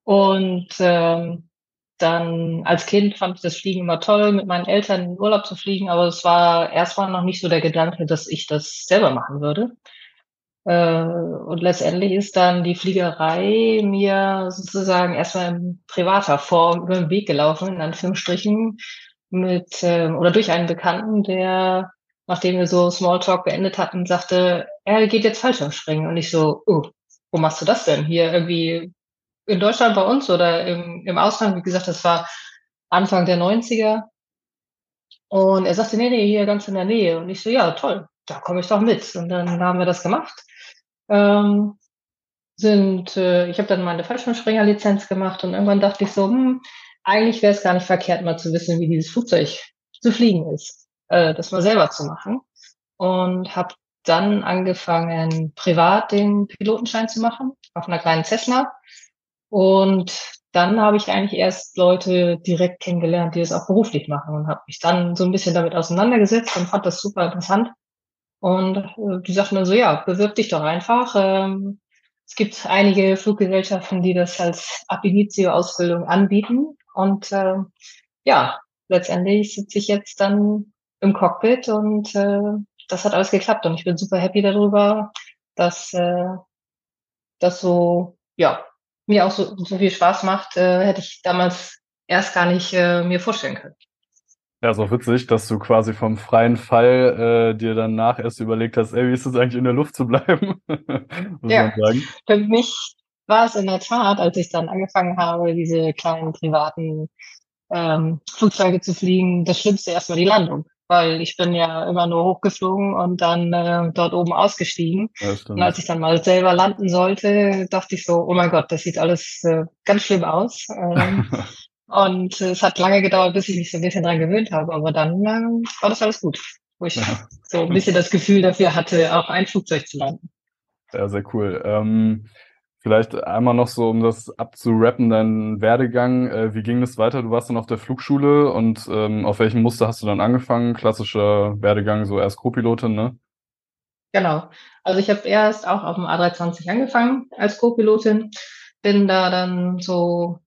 und ähm, dann als Kind fand ich das Fliegen immer toll, mit meinen Eltern in Urlaub zu fliegen, aber es war erstmal noch nicht so der Gedanke, dass ich das selber machen würde. Äh, und letztendlich ist dann die Fliegerei mir sozusagen erstmal in privater Form über den Weg gelaufen, in Anführungsstrichen, mit äh, oder durch einen Bekannten, der, nachdem wir so Smalltalk beendet hatten, sagte, er geht jetzt Fallschirmspringen. Und ich so, oh, wo machst du das denn? Hier irgendwie in Deutschland bei uns oder im, im Ausland? Wie gesagt, das war Anfang der 90er. Und er sagte, nee, nee, hier ganz in der Nähe. Und ich so, ja, toll, da komme ich doch mit. Und dann haben wir das gemacht. Ähm, sind, äh, ich habe dann meine Fallschirmspringerlizenz gemacht und irgendwann dachte ich so, hm, eigentlich wäre es gar nicht verkehrt, mal zu wissen, wie dieses Flugzeug zu fliegen ist, äh, das mal selber zu machen. Und habe dann angefangen, privat den Pilotenschein zu machen, auf einer kleinen Cessna. Und dann habe ich eigentlich erst Leute direkt kennengelernt, die es auch beruflich machen und habe mich dann so ein bisschen damit auseinandergesetzt und fand das super interessant. Und äh, die sagten dann so, ja, bewirb dich doch einfach. Ähm, es gibt einige Fluggesellschaften, die das als Ab Initio-Ausbildung anbieten. Und äh, ja, letztendlich sitze ich jetzt dann im Cockpit und äh, das hat alles geklappt. Und ich bin super happy darüber, dass äh, das so, ja, mir auch so, so viel Spaß macht, äh, hätte ich damals erst gar nicht äh, mir vorstellen können. Ja, ist auch witzig, dass du quasi vom freien Fall äh, dir danach erst überlegt hast, ey, wie ist es eigentlich in der Luft zu bleiben? Ja. Für mich war es in der Tat, als ich dann angefangen habe, diese kleinen privaten ähm, Flugzeuge zu fliegen, das Schlimmste erstmal die Landung. Weil ich bin ja immer nur hochgeflogen und dann äh, dort oben ausgestiegen. Ja, Und als ich dann mal selber landen sollte, dachte ich so, oh mein Gott, das sieht alles äh, ganz schlimm aus. Ähm, und äh, es hat lange gedauert, bis ich mich so ein bisschen dran gewöhnt habe. Aber dann ähm, war das alles gut. Wo ich Ja. so ein bisschen das Gefühl dafür hatte, auch ein Flugzeug zu landen. Ja, sehr cool. Ähm, vielleicht einmal noch so, um das abzurappen, deinen Werdegang. Äh, wie ging das weiter? Du warst dann auf der Flugschule und ähm, auf welchem Muster hast du dann angefangen? Klassischer Werdegang, so erst Co-Pilotin, ne? Genau. Also ich habe erst auch auf dem A320 angefangen als Co-Pilotin, bin da dann so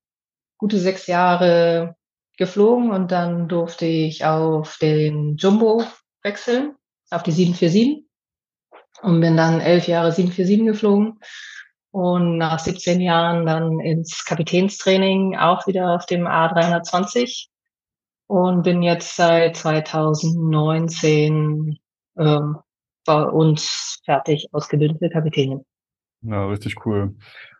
gute sechs Jahre geflogen und dann durfte ich auf den Jumbo wechseln, auf die 747 und bin dann elf Jahre 747 geflogen und nach 17 Jahren dann ins Kapitänstraining auch wieder auf dem A320 und bin jetzt seit 2019 ähm, bei uns fertig ausgebildete Kapitänin. Ja, richtig cool.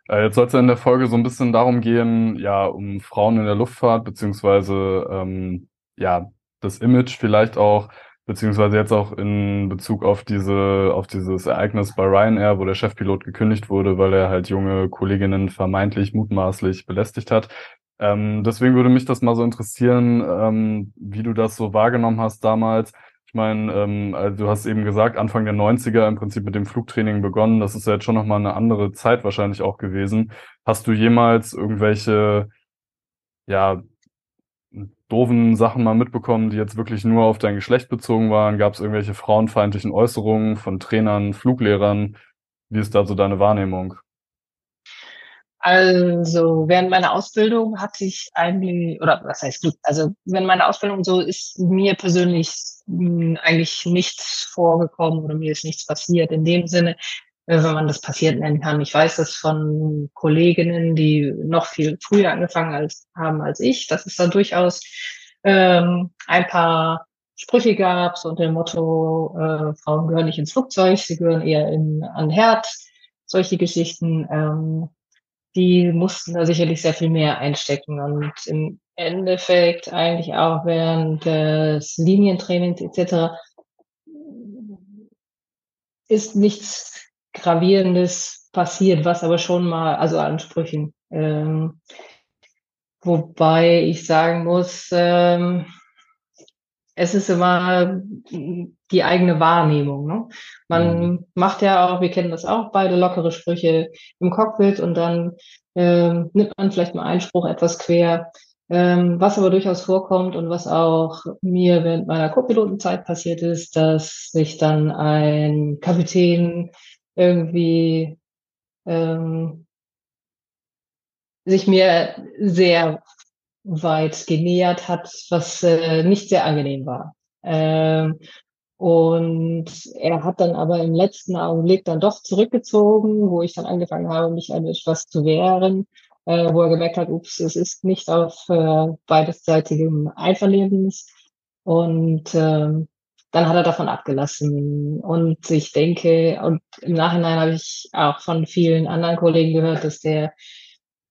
Äh, jetzt soll es in der Folge so ein bisschen darum gehen, ja, um Frauen in der Luftfahrt, beziehungsweise ähm, ja, das Image vielleicht auch, beziehungsweise jetzt auch in Bezug auf diese, auf dieses Ereignis bei Ryanair, wo der Chefpilot gekündigt wurde, weil er halt junge Kolleginnen vermeintlich mutmaßlich belästigt hat. Ähm, deswegen würde mich das mal so interessieren, ähm, wie du das so wahrgenommen hast damals. Ich meine, ähm, also du hast eben gesagt, Anfang der 90er im Prinzip mit dem Flugtraining begonnen. Das ist ja jetzt schon nochmal eine andere Zeit wahrscheinlich auch gewesen. Hast du jemals irgendwelche, ja, doofen Sachen mal mitbekommen, die jetzt wirklich nur auf dein Geschlecht bezogen waren? Gab es irgendwelche frauenfeindlichen Äußerungen von Trainern, Fluglehrern? Wie ist da so deine Wahrnehmung? Also während meiner Ausbildung hatte ich eigentlich, oder was heißt Glück, also während meiner Ausbildung so ist mir persönlich mh, eigentlich nichts vorgekommen oder mir ist nichts passiert in dem Sinne, äh, wenn man das passiert nennen kann. Ich weiß das von Kolleginnen, die noch viel früher angefangen als, haben als ich, dass es da durchaus ähm, ein paar Sprüche gab, so unter dem Motto, äh, Frauen gehören nicht ins Flugzeug, sie gehören eher in, an Herd, solche Geschichten. Ähm, die mussten da sicherlich sehr viel mehr einstecken und im Endeffekt eigentlich auch während des Linientrainings etc. ist nichts Gravierendes passiert, was aber schon mal, also Ansprüchen. Ähm, wobei ich sagen muss, ähm, es ist immer die eigene Wahrnehmung. Ne? Man mhm. macht ja auch, wir kennen das auch, beide lockere Sprüche im Cockpit und dann ähm, nimmt man vielleicht mal einen Spruch etwas quer. Ähm, was aber durchaus vorkommt und was auch mir während meiner Co-Pilotenzeit passiert ist, dass sich dann ein Kapitän irgendwie ähm, sich mir sehr weit genähert hat, was äh, nicht sehr angenehm war. Ähm, und er hat dann aber im letzten Augenblick dann doch zurückgezogen, wo ich dann angefangen habe, mich an etwas zu wehren, äh, wo er gemerkt hat, ups, es ist nicht auf äh, beidesseitigem Einverlebens. Und ähm, dann hat er davon abgelassen. Und ich denke, und im Nachhinein habe ich auch von vielen anderen Kollegen gehört, dass der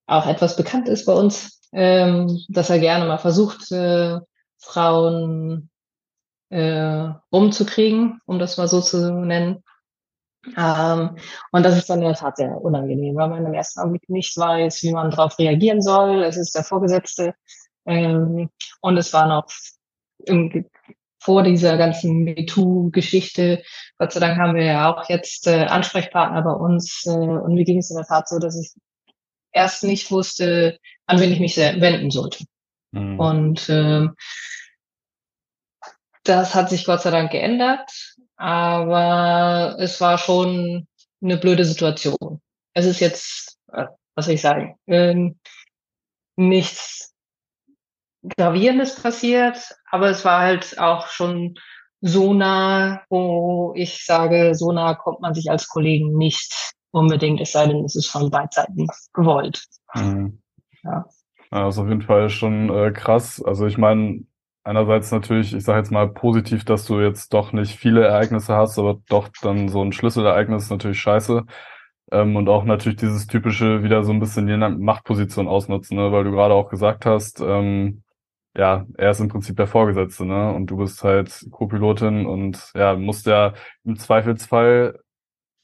auch etwas bekannt ist bei uns, ähm, dass er gerne mal versucht, äh, Frauen äh, rumzukriegen, um das mal so zu nennen. Ähm, und das ist dann in der Tat sehr unangenehm, weil man im ersten Augenblick nicht weiß, wie man darauf reagieren soll. Es ist der Vorgesetzte. Ähm, und es war noch im, vor dieser ganzen MeToo-Geschichte. Gott sei Dank haben wir ja auch jetzt äh, Ansprechpartner bei uns. Äh, und mir ging es in der Tat so, dass ich erst nicht wusste, an wen ich mich wenden sollte. Mhm. Und ähm, das hat sich Gott sei Dank geändert, aber es war schon eine blöde Situation. Es ist jetzt, äh, was soll ich sagen, ähm, nichts Gravierendes passiert, aber es war halt auch schon so nah, wo ich sage, so nah kommt man sich als Kollegen nicht unbedingt, es sei denn, es ist von beiden Seiten gewollt. Mhm. Ja. ja. Das ist auf jeden Fall schon äh, krass. Also ich meine, einerseits natürlich, ich sage jetzt mal positiv, dass du jetzt doch nicht viele Ereignisse hast, aber doch dann so ein Schlüsselereignis ist natürlich scheiße. Ähm, und auch natürlich dieses typische wieder so ein bisschen die Machtposition ausnutzen, ne? weil du gerade auch gesagt hast, ähm, ja, er ist im Prinzip der Vorgesetzte, ne? Und du bist halt Co-Pilotin und ja, musst ja im Zweifelsfall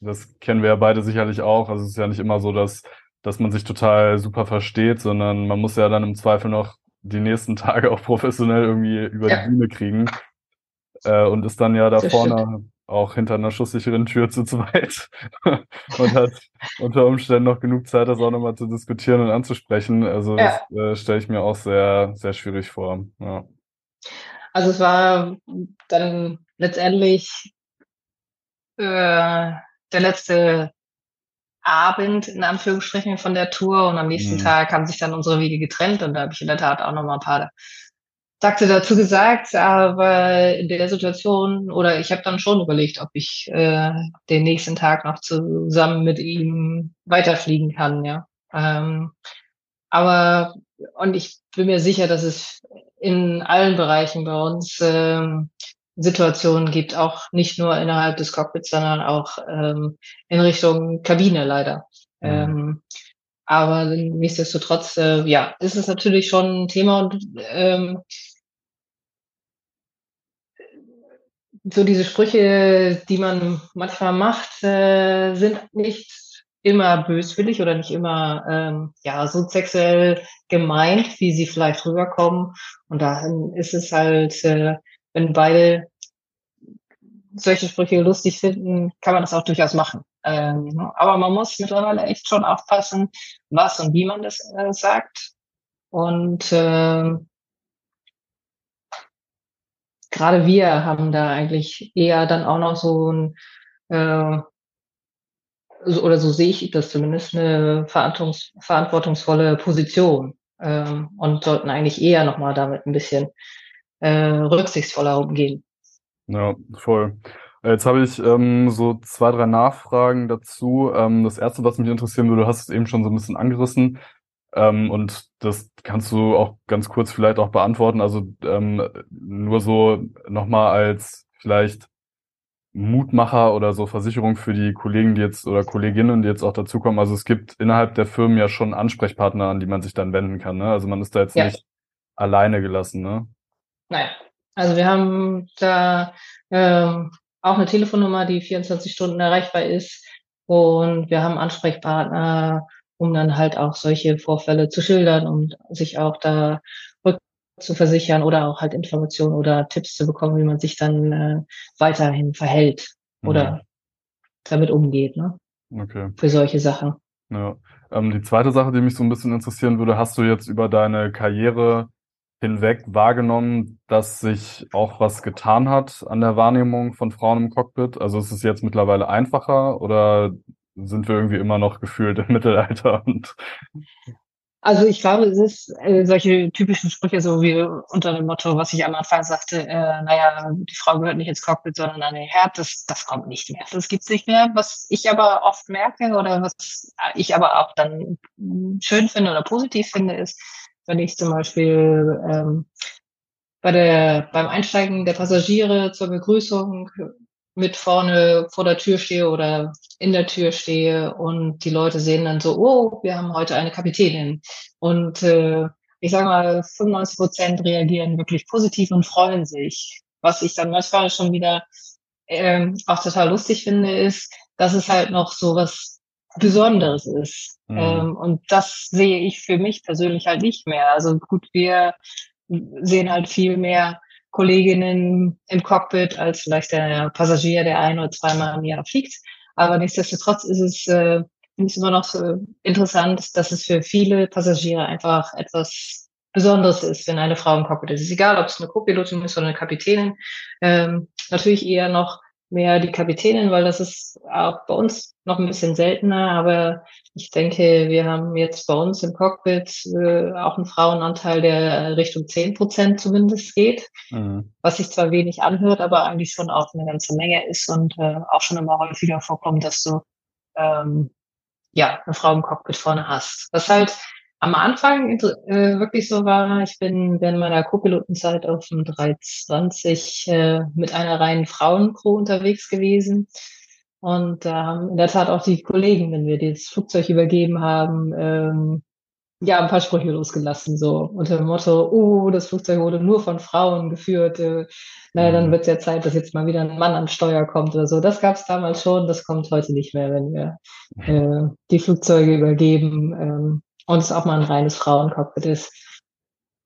das kennen wir ja beide sicherlich auch. Also es ist ja nicht immer so, dass, dass man sich total super versteht, sondern man muss ja dann im Zweifel noch die nächsten Tage auch professionell irgendwie über ja. die Bühne kriegen. Äh, und ist dann ja da vorne auch hinter einer schusssicheren Tür zu zweit und hat unter Umständen noch genug Zeit, das auch nochmal zu diskutieren und anzusprechen. Also ja. das äh, stelle ich mir auch sehr, sehr schwierig vor. Ja. Also es war dann letztendlich äh, der letzte Abend in Anführungsstrichen von der Tour und am nächsten mhm. Tag haben sich dann unsere Wege getrennt und da habe ich in der Tat auch noch mal ein paar Takte dazu gesagt, aber in der Situation oder ich habe dann schon überlegt, ob ich äh, den nächsten Tag noch zusammen mit ihm weiterfliegen kann, ja. Ähm, aber und ich bin mir sicher, dass es in allen Bereichen bei uns ähm, Situationen gibt, auch nicht nur innerhalb des Cockpits, sondern auch ähm, in Richtung Kabine leider. Mhm. Ähm, aber nichtsdestotrotz, äh, ja, ist es natürlich schon ein Thema und ähm, so diese Sprüche, die man manchmal macht, äh, sind nicht immer böswillig oder nicht immer ähm, ja so sexuell gemeint, wie sie vielleicht rüberkommen. Und dahin ist es halt äh, wenn beide solche Sprüche lustig finden, kann man das auch durchaus machen. Ähm, aber man muss mittlerweile echt schon aufpassen, was und wie man das äh, sagt. Und äh, gerade wir haben da eigentlich eher dann auch noch so ein, äh, so, oder so sehe ich das zumindest, eine verantwortungs verantwortungsvolle Position ähm, und sollten eigentlich eher nochmal damit ein bisschen äh, rücksichtsvoller umgehen. Ja, voll. Jetzt habe ich ähm, so zwei, drei Nachfragen dazu. Ähm, das erste, was mich interessieren würde, du hast es eben schon so ein bisschen angerissen. Ähm, und das kannst du auch ganz kurz vielleicht auch beantworten. Also ähm, nur so nochmal als vielleicht Mutmacher oder so Versicherung für die Kollegen, die jetzt oder Kolleginnen, die jetzt auch dazukommen. Also es gibt innerhalb der Firmen ja schon Ansprechpartner, an die man sich dann wenden kann. Ne? Also man ist da jetzt Ja. nicht alleine gelassen. Ne? Nein. Also wir haben da ähm, auch eine Telefonnummer, die 24 Stunden erreichbar ist. Und wir haben Ansprechpartner, um dann halt auch solche Vorfälle zu schildern und sich auch da zu versichern oder auch halt Informationen oder Tipps zu bekommen, wie man sich dann äh, weiterhin verhält oder damit umgeht, ne? Okay. Für solche Sachen. Ja. Ähm, die zweite Sache, die mich so ein bisschen interessieren würde, hast du jetzt über deine Karriere hinweg wahrgenommen, dass sich auch was getan hat an der Wahrnehmung von Frauen im Cockpit? Also ist es jetzt mittlerweile einfacher oder sind wir irgendwie immer noch gefühlt im Mittelalter und Also ich glaube, es ist äh, solche typischen Sprüche, so wie unter dem Motto, was ich am Anfang sagte, äh, naja, die Frau gehört nicht ins Cockpit, sondern an den Herd, das, das kommt nicht mehr. Das gibt's nicht mehr. Was ich aber oft merke oder was ich aber auch dann schön finde oder positiv finde, ist, wenn ich zum Beispiel ähm, bei der, beim Einsteigen der Passagiere zur Begrüßung mit vorne vor der Tür stehe oder in der Tür stehe und die Leute sehen dann so, oh, wir haben heute eine Kapitänin. Und äh, ich sage mal, 95 Prozent reagieren wirklich positiv und freuen sich. Was ich dann manchmal schon wieder ähm, auch total lustig finde, ist, dass es halt noch so was Besonderes ist. Mhm. Ähm, und das sehe ich für mich persönlich halt nicht mehr. Also gut, wir sehen halt viel mehr Kolleginnen im Cockpit als vielleicht der Passagier, der ein oder zweimal im Jahr fliegt. Aber nichtsdestotrotz ist es, äh, finde ich immer noch so interessant, dass es für viele Passagiere einfach etwas Besonderes ist, wenn eine Frau im Cockpit ist. Es ist egal, ob es eine Co-Pilotin ist oder eine Kapitänin. Ähm, natürlich eher noch mehr die Kapitänin, weil das ist auch bei uns noch ein bisschen seltener. Aber ich denke, wir haben jetzt bei uns im Cockpit äh, auch einen Frauenanteil, der Richtung 10 Prozent zumindest geht Mhm. was sich zwar wenig anhört, aber eigentlich schon auch eine ganze Menge ist und äh, auch schon immer häufiger vorkommt, dass du ähm, ja eine Frau im Cockpit vorne hast. Was halt am Anfang äh, wirklich so war, ich bin während meiner Co-Pilotenzeit auf dem 320 äh, mit einer reinen Frauencrew unterwegs gewesen. Und da haben in der Tat auch die Kollegen, wenn wir das Flugzeug übergeben haben, ähm, ja, ein paar Sprüche losgelassen, so unter dem Motto, oh, das Flugzeug wurde nur von Frauen geführt. Äh, naja, dann Mhm. wird es ja Zeit, dass jetzt mal wieder ein Mann an Steuer kommt oder so. Das gab es damals schon, das kommt heute nicht mehr, wenn wir äh, die Flugzeuge übergeben ähm, und es auch mal ein reines Frauencockpit ist.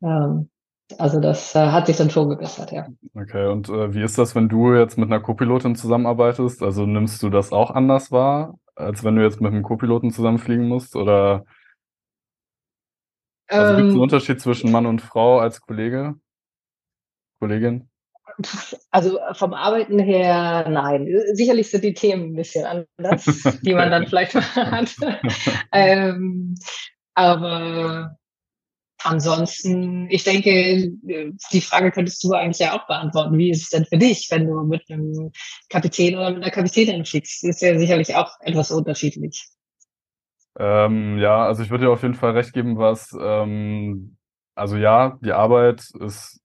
Ähm, also das äh, hat sich dann schon gebessert, ja. Okay, und äh, wie ist das, wenn du jetzt mit einer Co-Pilotin zusammenarbeitest? Also nimmst du das auch anders wahr, als wenn du jetzt mit einem Co-Piloten zusammenfliegen musst? Oder also gibt es einen Ähm, Unterschied zwischen Mann und Frau als Kollege? Kollegin? Also vom Arbeiten her, nein. Sicherlich sind die Themen ein bisschen anders, die man dann vielleicht hat. ähm, aber ansonsten, ich denke, die Frage könntest du eigentlich ja auch beantworten. Wie ist es denn für dich, wenn du mit einem Kapitän oder mit einer Kapitänin fliegst? Ist ja sicherlich auch etwas unterschiedlich. Ähm, ja, also ich würde dir auf jeden Fall recht geben, was, ähm, also ja, die Arbeit ist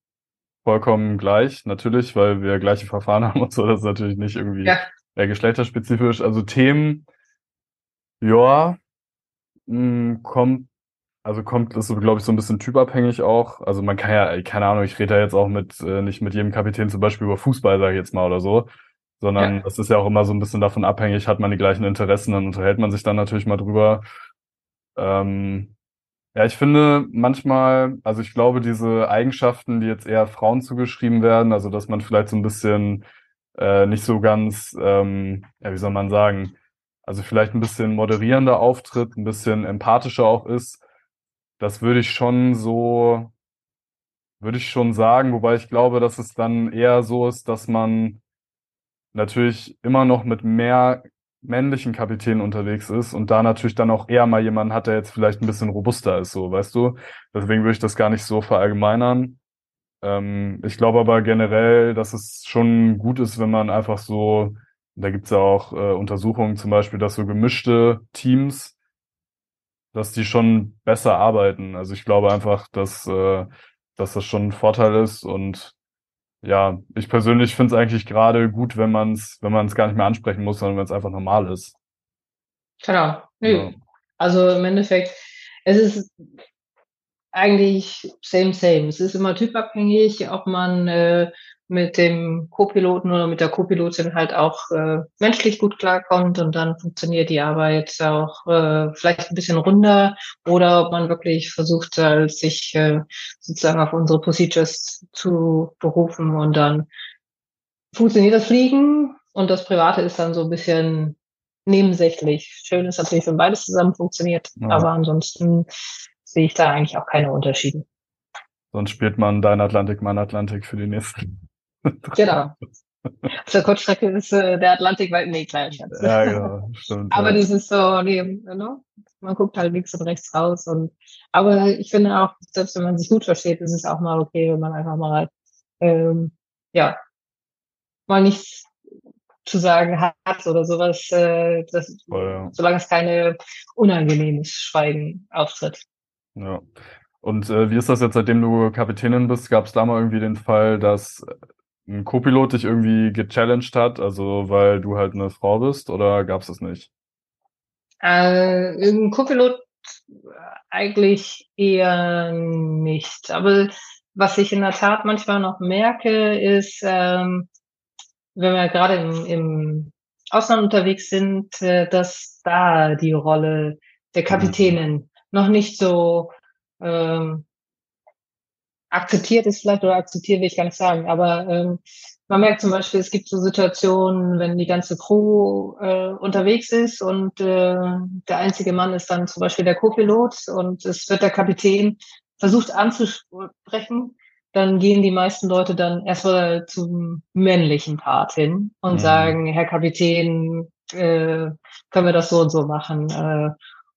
vollkommen gleich, natürlich, weil wir gleiche Verfahren haben und so, das ist natürlich nicht irgendwie Ja. geschlechterspezifisch. Also Themen, ja, mh, kommt, also kommt, ist so, glaube ich, so ein bisschen typabhängig auch. Also man kann ja, keine Ahnung, ich rede da jetzt auch mit, äh, nicht mit jedem Kapitän zum Beispiel über Fußball, sage ich jetzt mal oder so, sondern Ja. das ist ja auch immer so ein bisschen davon abhängig, hat man die gleichen Interessen, dann unterhält man sich dann natürlich mal drüber. Ähm, ja, ich finde manchmal, also ich glaube, diese Eigenschaften, die jetzt eher Frauen zugeschrieben werden, also dass man vielleicht so ein bisschen äh, nicht so ganz, ähm, ja, wie soll man sagen, also vielleicht ein bisschen moderierender auftritt, ein bisschen empathischer auch ist, das würde ich schon so würde ich schon sagen, wobei ich glaube, dass es dann eher so ist, dass man natürlich immer noch mit mehr männlichen Kapitänen unterwegs ist und da natürlich dann auch eher mal jemanden hat, der jetzt vielleicht ein bisschen robuster ist, so, weißt du? Deswegen würde ich das gar nicht so verallgemeinern. Ähm, ich glaube aber generell, dass es schon gut ist, wenn man einfach so, da gibt's ja auch äh, Untersuchungen zum Beispiel, dass so gemischte Teams, dass die schon besser arbeiten. Also ich glaube einfach, dass, äh, dass das schon ein Vorteil ist und ja, ich persönlich finde es eigentlich gerade gut, wenn man es, wenn man es gar nicht mehr ansprechen muss, sondern wenn es einfach normal ist. Genau. Nö. Ja. Also im Endeffekt, es ist eigentlich same, same. Es ist immer typabhängig, ob man äh, mit dem Co-Piloten oder mit der Co-Pilotin halt auch äh, menschlich gut klarkommt und dann funktioniert die Arbeit auch äh, vielleicht ein bisschen runder oder ob man wirklich versucht, halt, sich äh, sozusagen auf unsere Procedures zu berufen und dann funktioniert das Fliegen und das Private ist dann so ein bisschen nebensächlich. Schön ist natürlich, wenn beides zusammen funktioniert, Ja. aber ansonsten sehe ich da eigentlich auch keine Unterschiede. Sonst spielt man dein Atlantik, mein Atlantik für die nächsten. Genau. Auf der Kurzstrecke ist äh, der Atlantik weit, nee, kleiner Scherz. Ja, genau, stimmt. Aber ja. das ist so, nee, ne? man guckt halt links und rechts raus und, aber ich finde auch, selbst wenn man sich gut versteht, ist es auch mal okay, wenn man einfach mal, ähm, ja, mal nichts zu sagen hat oder sowas, äh, das, Voll, ja. solange es keine unangenehmes Schweigen auftritt. Ja. Und äh, wie ist das jetzt, seitdem du Kapitänin bist? Gab es da mal irgendwie den Fall, dass ein Co-Pilot dich irgendwie gechallenged hat, also weil du halt eine Frau bist, oder gab es das nicht? Äh, ein Co-Pilot eigentlich eher nicht. Aber was ich in der Tat manchmal noch merke, ist, ähm, wenn wir gerade im, im Ausland unterwegs sind, äh, dass da die Rolle der Kapitänin noch nicht so ähm, akzeptiert ist vielleicht oder akzeptiert will ich gar nicht sagen, aber ähm, man merkt zum Beispiel, es gibt so Situationen, wenn die ganze Crew äh, unterwegs ist und äh, der einzige Mann ist dann zum Beispiel der Co-Pilot und es wird der Kapitän versucht anzusprechen, dann gehen die meisten Leute dann erstmal zum männlichen Part hin und Mhm. sagen, Herr Kapitän, äh, können wir das so und so machen. Äh,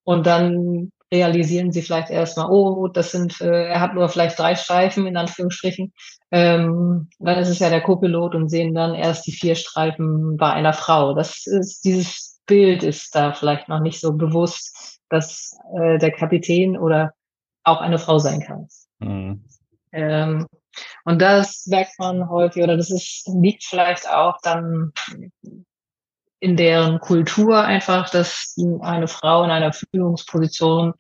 und dann realisieren sie vielleicht erstmal, oh, das sind, äh, er hat nur vielleicht drei Streifen in Anführungsstrichen. Ähm, dann ist es ja der Co-Pilot und sehen dann erst die vier Streifen bei einer Frau. Das ist, dieses Bild ist da vielleicht noch nicht so bewusst, dass äh, der Kapitän oder auch eine Frau sein kann. Mhm. Ähm, und das merkt man häufig, oder das ist, liegt vielleicht auch dann in deren Kultur einfach, dass eine Frau in einer Führungsposition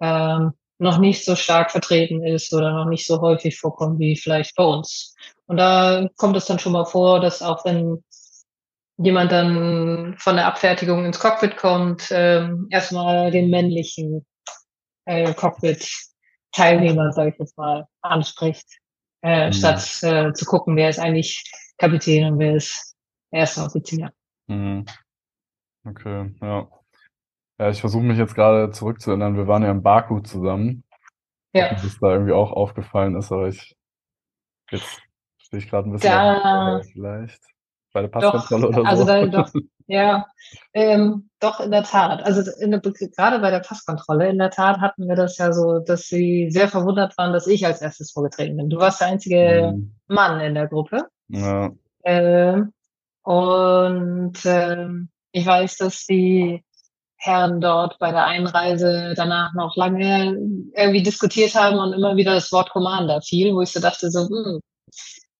ähm, noch nicht so stark vertreten ist oder noch nicht so häufig vorkommt wie vielleicht bei uns. Und da kommt es dann schon mal vor, dass auch wenn jemand dann von der Abfertigung ins Cockpit kommt, ähm, erstmal den männlichen äh, Cockpit-Teilnehmer, sage ich jetzt mal, anspricht, äh, Mhm. statt äh, zu gucken, wer ist eigentlich Kapitän und wer ist erster Offizier. Mhm. Okay, ja. Ja, ich versuche mich jetzt gerade zurückzuerinnern. Wir waren ja in Baku zusammen. Ja. Mir das da irgendwie auch aufgefallen ist, aber ich jetzt stehe ich gerade ein bisschen Da- auf, vielleicht bei der Doch, Passkontrolle oder also so. da, doch, ja, ähm, doch in der Tat. Also der, gerade bei der Passkontrolle, in der Tat hatten wir das ja so, dass sie sehr verwundert waren, dass ich als erstes vorgetreten bin. Du warst der einzige Mhm. Mann in der Gruppe. Ja, Ähm, und ähm, ich weiß, dass die Herren dort bei der Einreise danach noch lange irgendwie diskutiert haben und immer wieder das Wort Commander fiel, wo ich so dachte, so, hm,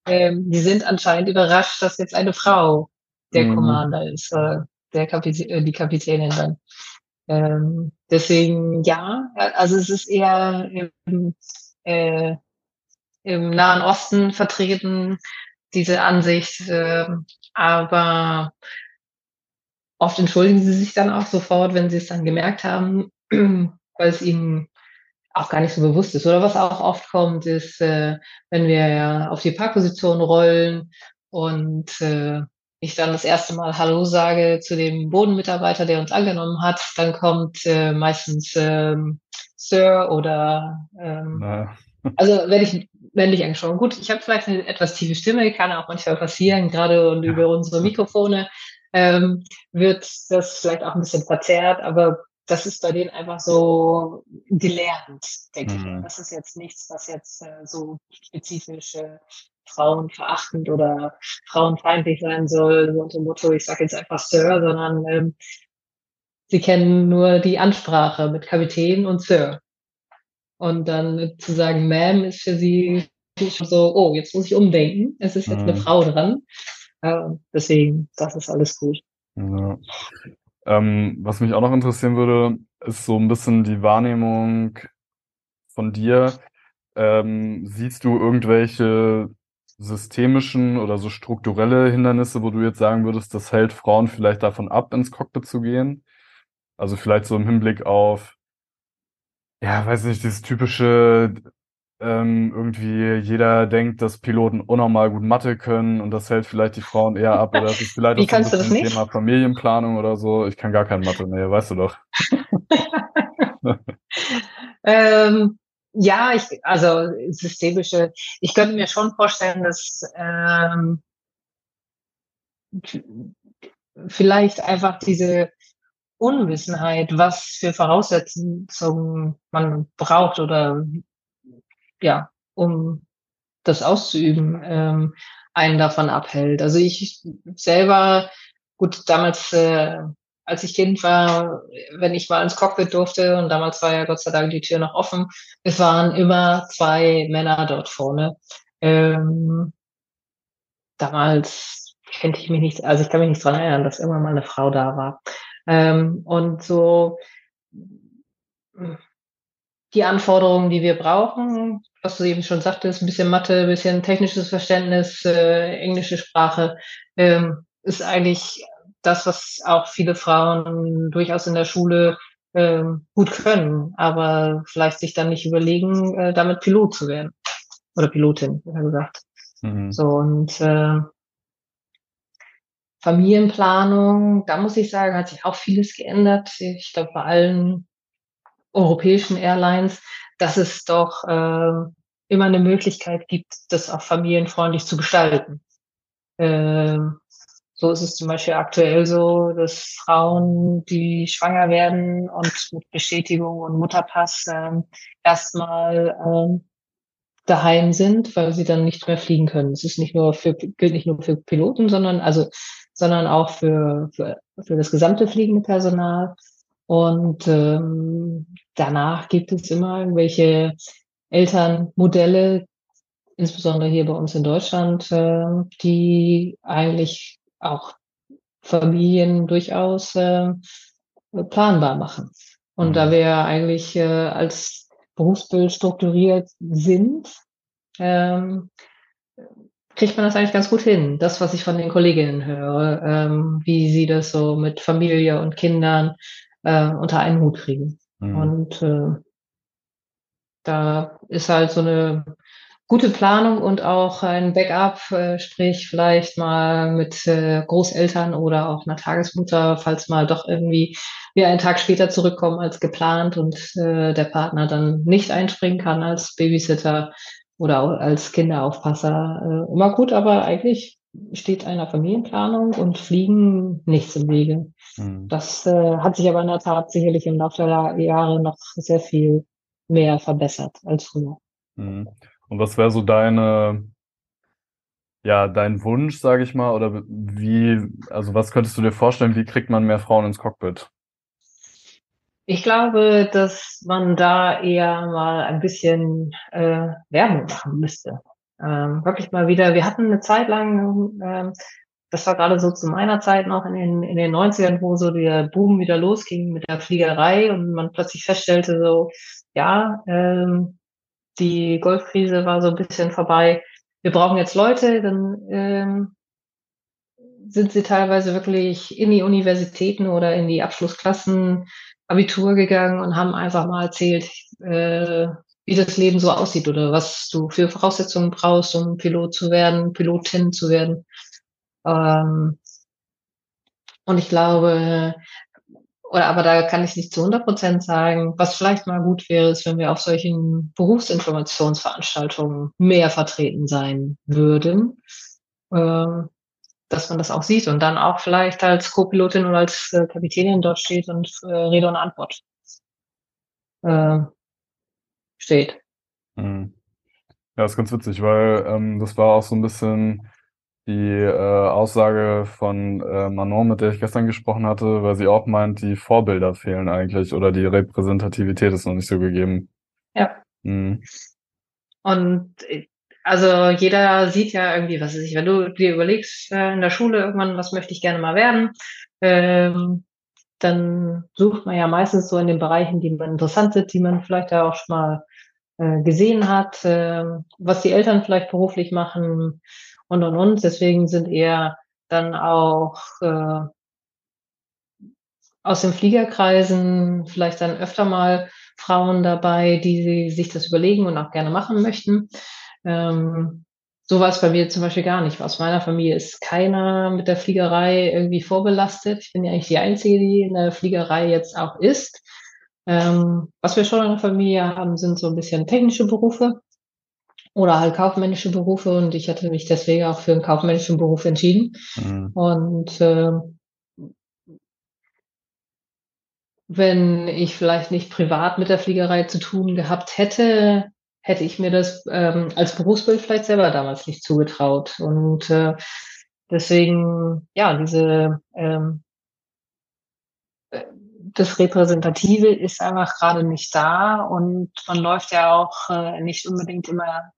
ähm, die sind anscheinend überrascht, dass jetzt eine Frau der Mhm. Commander ist, äh, der Kapitä äh, die Kapitänin dann. Ähm, deswegen ja, also es ist eher im, äh, im Nahen Osten vertreten, diese Ansicht, äh, aber oft entschuldigen sie sich dann auch sofort, wenn sie es dann gemerkt haben, weil es ihnen auch gar nicht so bewusst ist. Oder was auch oft kommt, ist, äh, wenn wir ja auf die Parkposition rollen und äh, ich dann das erste Mal Hallo sage zu dem Bodenmitarbeiter, der uns angenommen hat, dann kommt äh, meistens ähm, Sir oder ähm, na, also wenn ich männlich angesprochen. Gut, ich habe vielleicht eine etwas tiefe Stimme, kann auch manchmal passieren, gerade und über unsere Mikrofone ähm, wird das vielleicht auch ein bisschen verzerrt, aber das ist bei denen einfach so gelernt, denke mhm. ich. Das ist jetzt nichts, was jetzt äh, so spezifisch äh, frauenverachtend oder frauenfeindlich sein soll, so unter dem Motto, ich sage jetzt einfach Sir, sondern ähm, sie kennen nur die Ansprache mit Kapitän und Sir. Und dann zu sagen, Ma'am ist für sie so, oh, jetzt muss ich umdenken, es ist jetzt mhm. eine Frau dran. Äh, deswegen, das ist alles gut. Ja. Ähm, was mich auch noch interessieren würde, ist so ein bisschen die Wahrnehmung von dir. Ähm, siehst du irgendwelche systemischen oder so strukturelle Hindernisse, wo du jetzt sagen würdest, das hält Frauen vielleicht davon ab, ins Cockpit zu gehen? Also vielleicht so im Hinblick auf, ja, weiß nicht, dieses typische, ähm, irgendwie jeder denkt, dass Piloten unnormal gut Mathe können und das hält vielleicht die Frauen eher ab oder das ist vielleicht Wie auch so ein bisschen Thema Familienplanung oder so. Ich kann gar kein Mathe, nee, weißt du doch. ähm, ja, ich, also systemische, ich könnte mir schon vorstellen, dass ähm, vielleicht einfach diese Unwissenheit, was für Voraussetzungen man braucht oder ja, um das auszuüben, ähm, einen davon abhält. Also ich selber, gut, damals äh, als ich Kind war, wenn ich mal ins Cockpit durfte, und damals war ja Gott sei Dank die Tür noch offen, es waren immer zwei Männer dort vorne. Ähm, damals kennt ich mich nicht, also ich kann mich nicht dran erinnern, dass immer mal eine Frau da war. Ähm, und so die Anforderungen, die wir brauchen, was du eben schon sagtest, ein bisschen Mathe, ein bisschen technisches Verständnis, äh, englische Sprache, ähm, ist eigentlich das, was auch viele Frauen durchaus in der Schule ähm, gut können, aber vielleicht sich dann nicht überlegen, äh, damit Pilot zu werden. Oder Pilotin, wie gesagt. Mhm. So, und äh, Familienplanung, da muss ich sagen, hat sich auch vieles geändert. Ich glaube, bei allen europäischen Airlines, dass es doch äh, immer eine Möglichkeit gibt, das auch familienfreundlich zu gestalten. Ähm, so ist es zum Beispiel aktuell so, dass Frauen, die schwanger werden und mit Bestätigung und Mutterpass ähm, erstmal ähm, daheim sind, weil sie dann nicht mehr fliegen können. Es ist nicht nur für, gilt nicht nur für Piloten, sondern also, sondern auch für, für, für das gesamte fliegende Personal. Und ähm, danach gibt es immer irgendwelche Elternmodelle, insbesondere hier bei uns in Deutschland, äh, die eigentlich auch Familien durchaus äh, planbar machen. Und mhm. da wir eigentlich äh, als Berufsbild strukturiert sind, ähm, kriegt man das eigentlich ganz gut hin. Das, was ich von den Kolleginnen höre, ähm, wie sie das so mit Familie und Kindern äh, unter einen Hut kriegen. Mhm. Und äh, da ist halt so eine gute Planung und auch ein Backup, äh, sprich vielleicht mal mit äh, Großeltern oder auch einer Tagesmutter, falls mal doch irgendwie wir einen Tag später zurückkommen als geplant und äh, der Partner dann nicht einspringen kann als Babysitter oder auch als Kinderaufpasser. Äh, immer gut, aber eigentlich steht einer Familienplanung und Fliegen nichts im Wege. Mhm. Das äh, hat sich aber in der Tat sicherlich im Laufe der Jahre noch sehr viel mehr verbessert als früher. Mhm. Und was wäre so deine, ja, dein Wunsch, sage ich mal, oder wie, also was könntest du dir vorstellen, wie kriegt man mehr Frauen ins Cockpit? Ich glaube, dass man da eher mal ein bisschen äh, Werbung machen müsste. Ähm, wirklich mal wieder, wir hatten eine Zeit lang, ähm, das war gerade so zu meiner Zeit noch in den, in den 90ern, wo so der Boom wieder losging mit der Fliegerei und man plötzlich feststellte, so, ja, ähm, die Golfkrise war so ein bisschen vorbei. Wir brauchen jetzt Leute, dann ähm, sind sie teilweise wirklich in die Universitäten oder in die Abschlussklassen Abitur gegangen und haben einfach mal erzählt, äh, wie das Leben so aussieht oder was du für Voraussetzungen brauchst, um Pilot zu werden, Pilotin zu werden. Ähm, und ich glaube, oder aber da kann ich nicht zu 100 Prozent sagen. Was vielleicht mal gut wäre, ist, wenn wir auf solchen Berufsinformationsveranstaltungen mehr vertreten sein würden, äh, dass man das auch sieht und dann auch vielleicht als Co-Pilotin oder als äh, Kapitänin dort steht und äh, Rede und Antwort äh, steht. Mhm. Ja, ist ganz witzig, weil ähm, das war auch so ein bisschen die äh, Aussage von äh, Manon, mit der ich gestern gesprochen hatte, weil sie auch meint, die Vorbilder fehlen eigentlich oder die Repräsentativität ist noch nicht so gegeben. Ja. Mhm. Und äh, also jeder sieht ja irgendwie, was weiß ich, wenn du dir überlegst äh, in der Schule irgendwann, was möchte ich gerne mal werden, ähm, dann sucht man ja meistens so in den Bereichen, die man interessant sind, die man vielleicht ja auch schon mal äh, gesehen hat, äh, was die Eltern vielleicht beruflich machen und und und. Deswegen sind eher dann auch äh, aus den Fliegerkreisen vielleicht dann öfter mal Frauen dabei, die sich das überlegen und auch gerne machen möchten. Ähm, so war es bei mir zum Beispiel gar nicht. Aus meiner Familie ist keiner mit der Fliegerei irgendwie vorbelastet. Ich bin ja eigentlich die Einzige, die in der Fliegerei jetzt auch ist. Ähm, was wir schon in der Familie haben, sind so ein bisschen technische Berufe oder halt kaufmännische Berufe und ich hatte mich deswegen auch für einen kaufmännischen Beruf entschieden. Mhm. Und äh, wenn ich vielleicht nicht privat mit der Fliegerei zu tun gehabt hätte, hätte ich mir das ähm, als Berufsbild vielleicht selber damals nicht zugetraut. Und äh, deswegen, ja, diese ähm, äh, das Repräsentative ist einfach gerade nicht da und man läuft ja auch äh, nicht unbedingt immer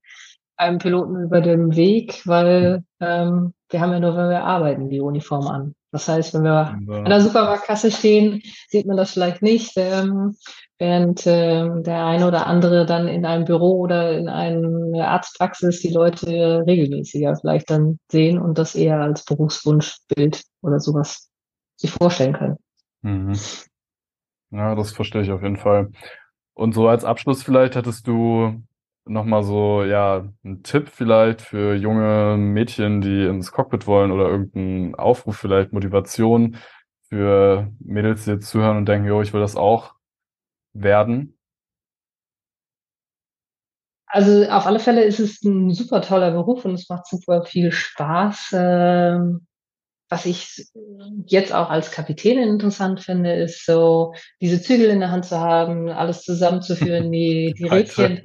einem Piloten über den Weg, weil ähm, wir haben ja nur, wenn wir arbeiten, die Uniform an. Das heißt, wenn wir ja. an der Supermarktkasse stehen, sieht man das vielleicht nicht, ähm, während ähm, der eine oder andere dann in einem Büro oder in einer Arztpraxis die Leute regelmäßiger vielleicht dann sehen und das eher als Berufswunschbild oder sowas sich vorstellen können. Mhm. Ja, das verstehe ich auf jeden Fall. Und so als Abschluss vielleicht hättest du nochmal so, ja, einen Tipp vielleicht für junge Mädchen, die ins Cockpit wollen oder irgendeinen Aufruf vielleicht, Motivation für Mädels, die jetzt zuhören und denken, jo, ich will das auch werden? Also auf alle Fälle ist es ein super toller Beruf und es macht super viel Spaß. Ähm, was ich jetzt auch als Kapitänin interessant finde, ist so, diese Zügel in der Hand zu haben, alles zusammenzuführen, die, die Rädchen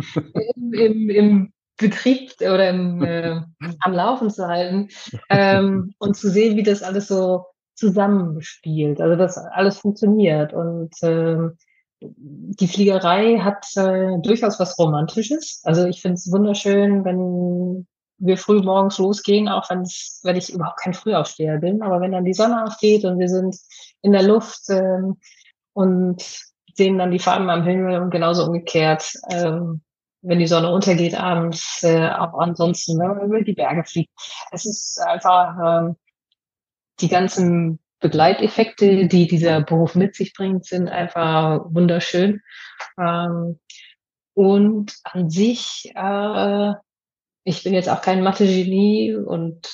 im, im, im Betrieb oder im, äh, am Laufen zu halten ähm, und zu sehen, wie das alles so zusammenspielt, also dass alles funktioniert und ähm, die Fliegerei hat äh, durchaus was Romantisches. Also ich finde es wunderschön, wenn wir früh morgens losgehen, auch wenn ich überhaupt kein Frühaufsteher bin. Aber wenn dann die Sonne aufgeht und wir sind in der Luft ähm, und sehen dann die Farben am Himmel und genauso umgekehrt, ähm, wenn die Sonne untergeht abends, äh, auch ansonsten, wenn man über die Berge fliegt. Es ist einfach ähm, die ganzen Begleiteffekte, die dieser Beruf mit sich bringt, sind einfach wunderschön. Ähm, und an sich äh, ich bin jetzt auch kein Mathe-Genie und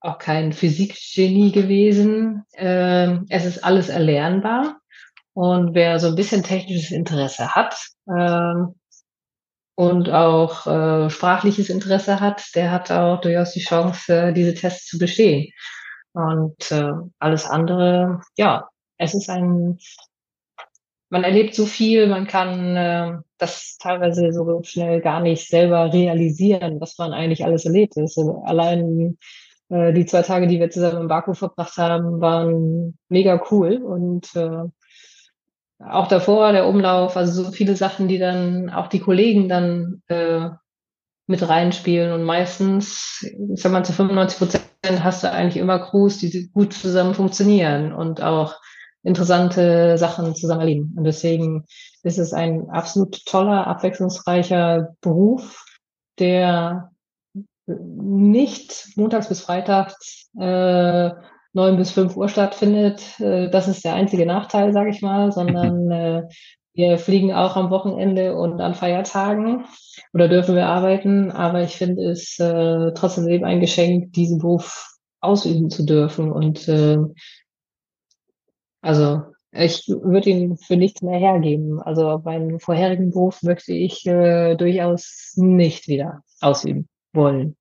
auch kein Physik-Genie gewesen. Ähm, es ist alles erlernbar. Und wer so ein bisschen technisches Interesse hat ähm, und auch äh, sprachliches Interesse hat, der hat auch durchaus die Chance, äh, diese Tests zu bestehen. Und äh, alles andere, ja, es ist ein man erlebt so viel, man kann äh, das teilweise so schnell gar nicht selber realisieren, was man eigentlich alles erlebt. Also allein äh, die zwei Tage, die wir zusammen im Baku verbracht haben, waren mega cool und äh, auch davor der Umlauf, also so viele Sachen, die dann auch die Kollegen dann äh, mit reinspielen und meistens, ich sag mal zu 95 Prozent hast du eigentlich immer Crews, die gut zusammen funktionieren und auch interessante Sachen zusammen erleben. Und deswegen ist es ein absolut toller, abwechslungsreicher Beruf, der nicht montags bis freitags äh, neun bis fünf Uhr stattfindet. Äh, das ist der einzige Nachteil, sage ich mal, sondern äh, wir fliegen auch am Wochenende und an Feiertagen oder dürfen wir arbeiten. Aber ich finde es äh, trotzdem eben ein Geschenk, diesen Beruf ausüben zu dürfen und äh, also Ich würde ihn für nichts mehr hergeben. Also meinen vorherigen Beruf möchte ich äh, durchaus nicht wieder ausüben wollen.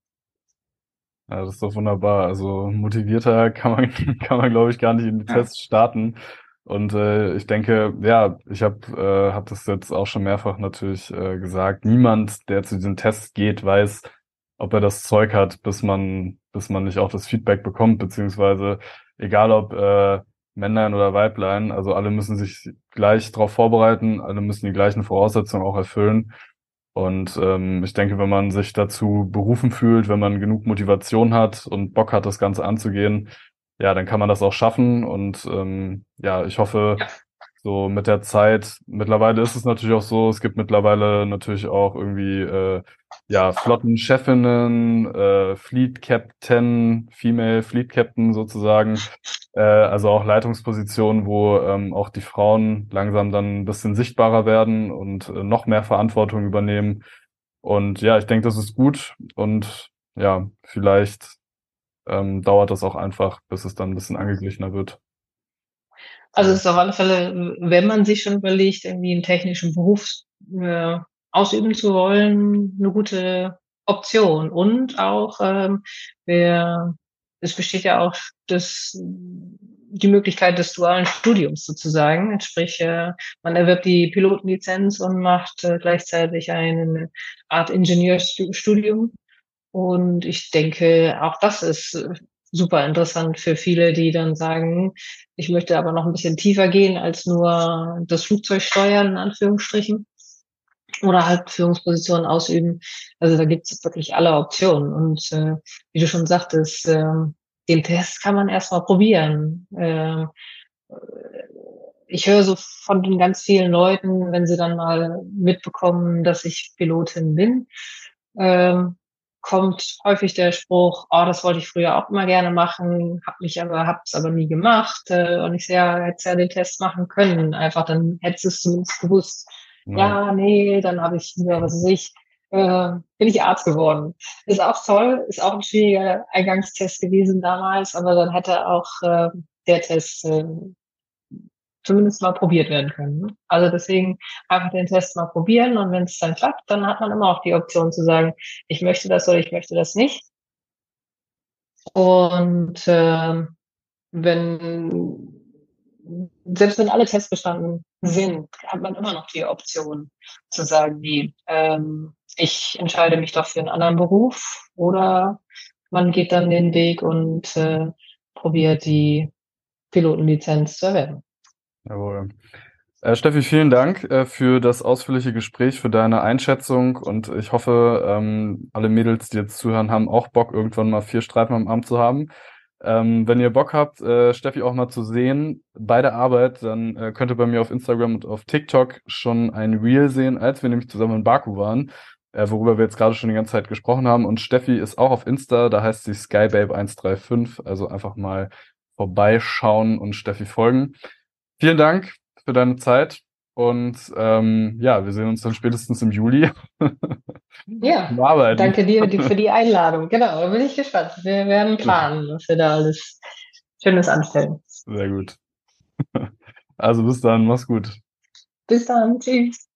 Ja, das ist doch wunderbar. Also motivierter kann man, kann man, glaube ich, gar nicht in die Tests starten. Und äh, ich denke, ja, ich habe äh, hab das jetzt auch schon mehrfach natürlich äh, gesagt. Niemand, der zu diesen Tests geht, weiß, ob er das Zeug hat, bis man, bis man nicht auch das Feedback bekommt, beziehungsweise egal ob äh, Männlein oder Weiblein, also alle müssen sich gleich darauf vorbereiten, alle müssen die gleichen Voraussetzungen auch erfüllen. Und ähm, ich denke, wenn man sich dazu berufen fühlt, wenn man genug Motivation hat und Bock hat, das Ganze anzugehen, ja, dann kann man das auch schaffen. Und ähm, ja, ich hoffe, ja. so mit der Zeit, mittlerweile ist es natürlich auch so, es gibt mittlerweile natürlich auch irgendwie äh, ja, Flottenchefinnen, äh, Fleet Captain, Female Fleet Captain sozusagen, äh, also auch Leitungspositionen, wo ähm, auch die Frauen langsam dann ein bisschen sichtbarer werden und äh, noch mehr Verantwortung übernehmen. Und ja, ich denke, das ist gut und ja, vielleicht ähm, dauert das auch einfach, bis es dann ein bisschen angeglichener wird. Also es ist auf alle Fälle, wenn man sich schon überlegt, irgendwie einen technischen Beruf äh, ausüben zu wollen, eine gute Option. Und auch, ähm, wer, es besteht ja auch das, die Möglichkeit des dualen Studiums sozusagen. Sprich, äh, man erwirbt die Pilotenlizenz und macht äh, gleichzeitig eine Art Ingenieurstudium. Und ich denke, auch das ist äh, super interessant für viele, die dann sagen, ich möchte aber noch ein bisschen tiefer gehen als nur das Flugzeug steuern, in Anführungsstrichen oder halt Führungspositionen ausüben. Also da gibt es wirklich alle Optionen. Und äh, wie du schon sagtest, äh, den Test kann man erstmal probieren. Äh, ich höre so von den ganz vielen Leuten, wenn sie dann mal mitbekommen, dass ich Pilotin bin, äh, kommt häufig der Spruch, oh, das wollte ich früher auch immer gerne machen, hab mich aber, hab's aber nie gemacht. Äh, und ich sehe, ja, hätte ja den Test machen können. Einfach, dann hättest du es zumindest gewusst ja, nee, dann habe ich, ja, was weiß ich, äh, bin ich Arzt geworden. Ist auch toll, ist auch ein schwieriger Eingangstest gewesen damals, aber dann hätte auch äh, der Test äh, zumindest mal probiert werden können. Ne? Also deswegen einfach den Test mal probieren und wenn es dann klappt, dann hat man immer auch die Option zu sagen, ich möchte das oder ich möchte das nicht. Und äh, wenn selbst wenn alle Tests bestanden sind, hat man immer noch die Option zu sagen, nee, ähm, ich entscheide mich doch für einen anderen Beruf oder man geht dann den Weg und äh, probiert die Pilotenlizenz zu erwerben. Jawohl. Äh, Steffi, vielen Dank äh, für das ausführliche Gespräch, für deine Einschätzung und ich hoffe, ähm, alle Mädels, die jetzt zuhören, haben auch Bock, irgendwann mal vier Streifen am Arm zu haben. Ähm, wenn ihr Bock habt, äh, Steffi auch mal zu sehen bei der Arbeit, dann äh, könnt ihr bei mir auf Instagram und auf TikTok schon ein Reel sehen, als wir nämlich zusammen in Baku waren, äh, worüber wir jetzt gerade schon die ganze Zeit gesprochen haben. Und Steffi ist auch auf Insta, da heißt sie Skybabe135, also einfach mal vorbeischauen und Steffi folgen. Vielen Dank für deine Zeit und ähm, ja, wir sehen uns dann spätestens im Juli. ja, danke dir für die Einladung. Genau, da bin ich gespannt. Wir werden planen, was wir da alles Schönes anstellen. Sehr gut. Also bis dann, mach's gut. Bis dann, tschüss.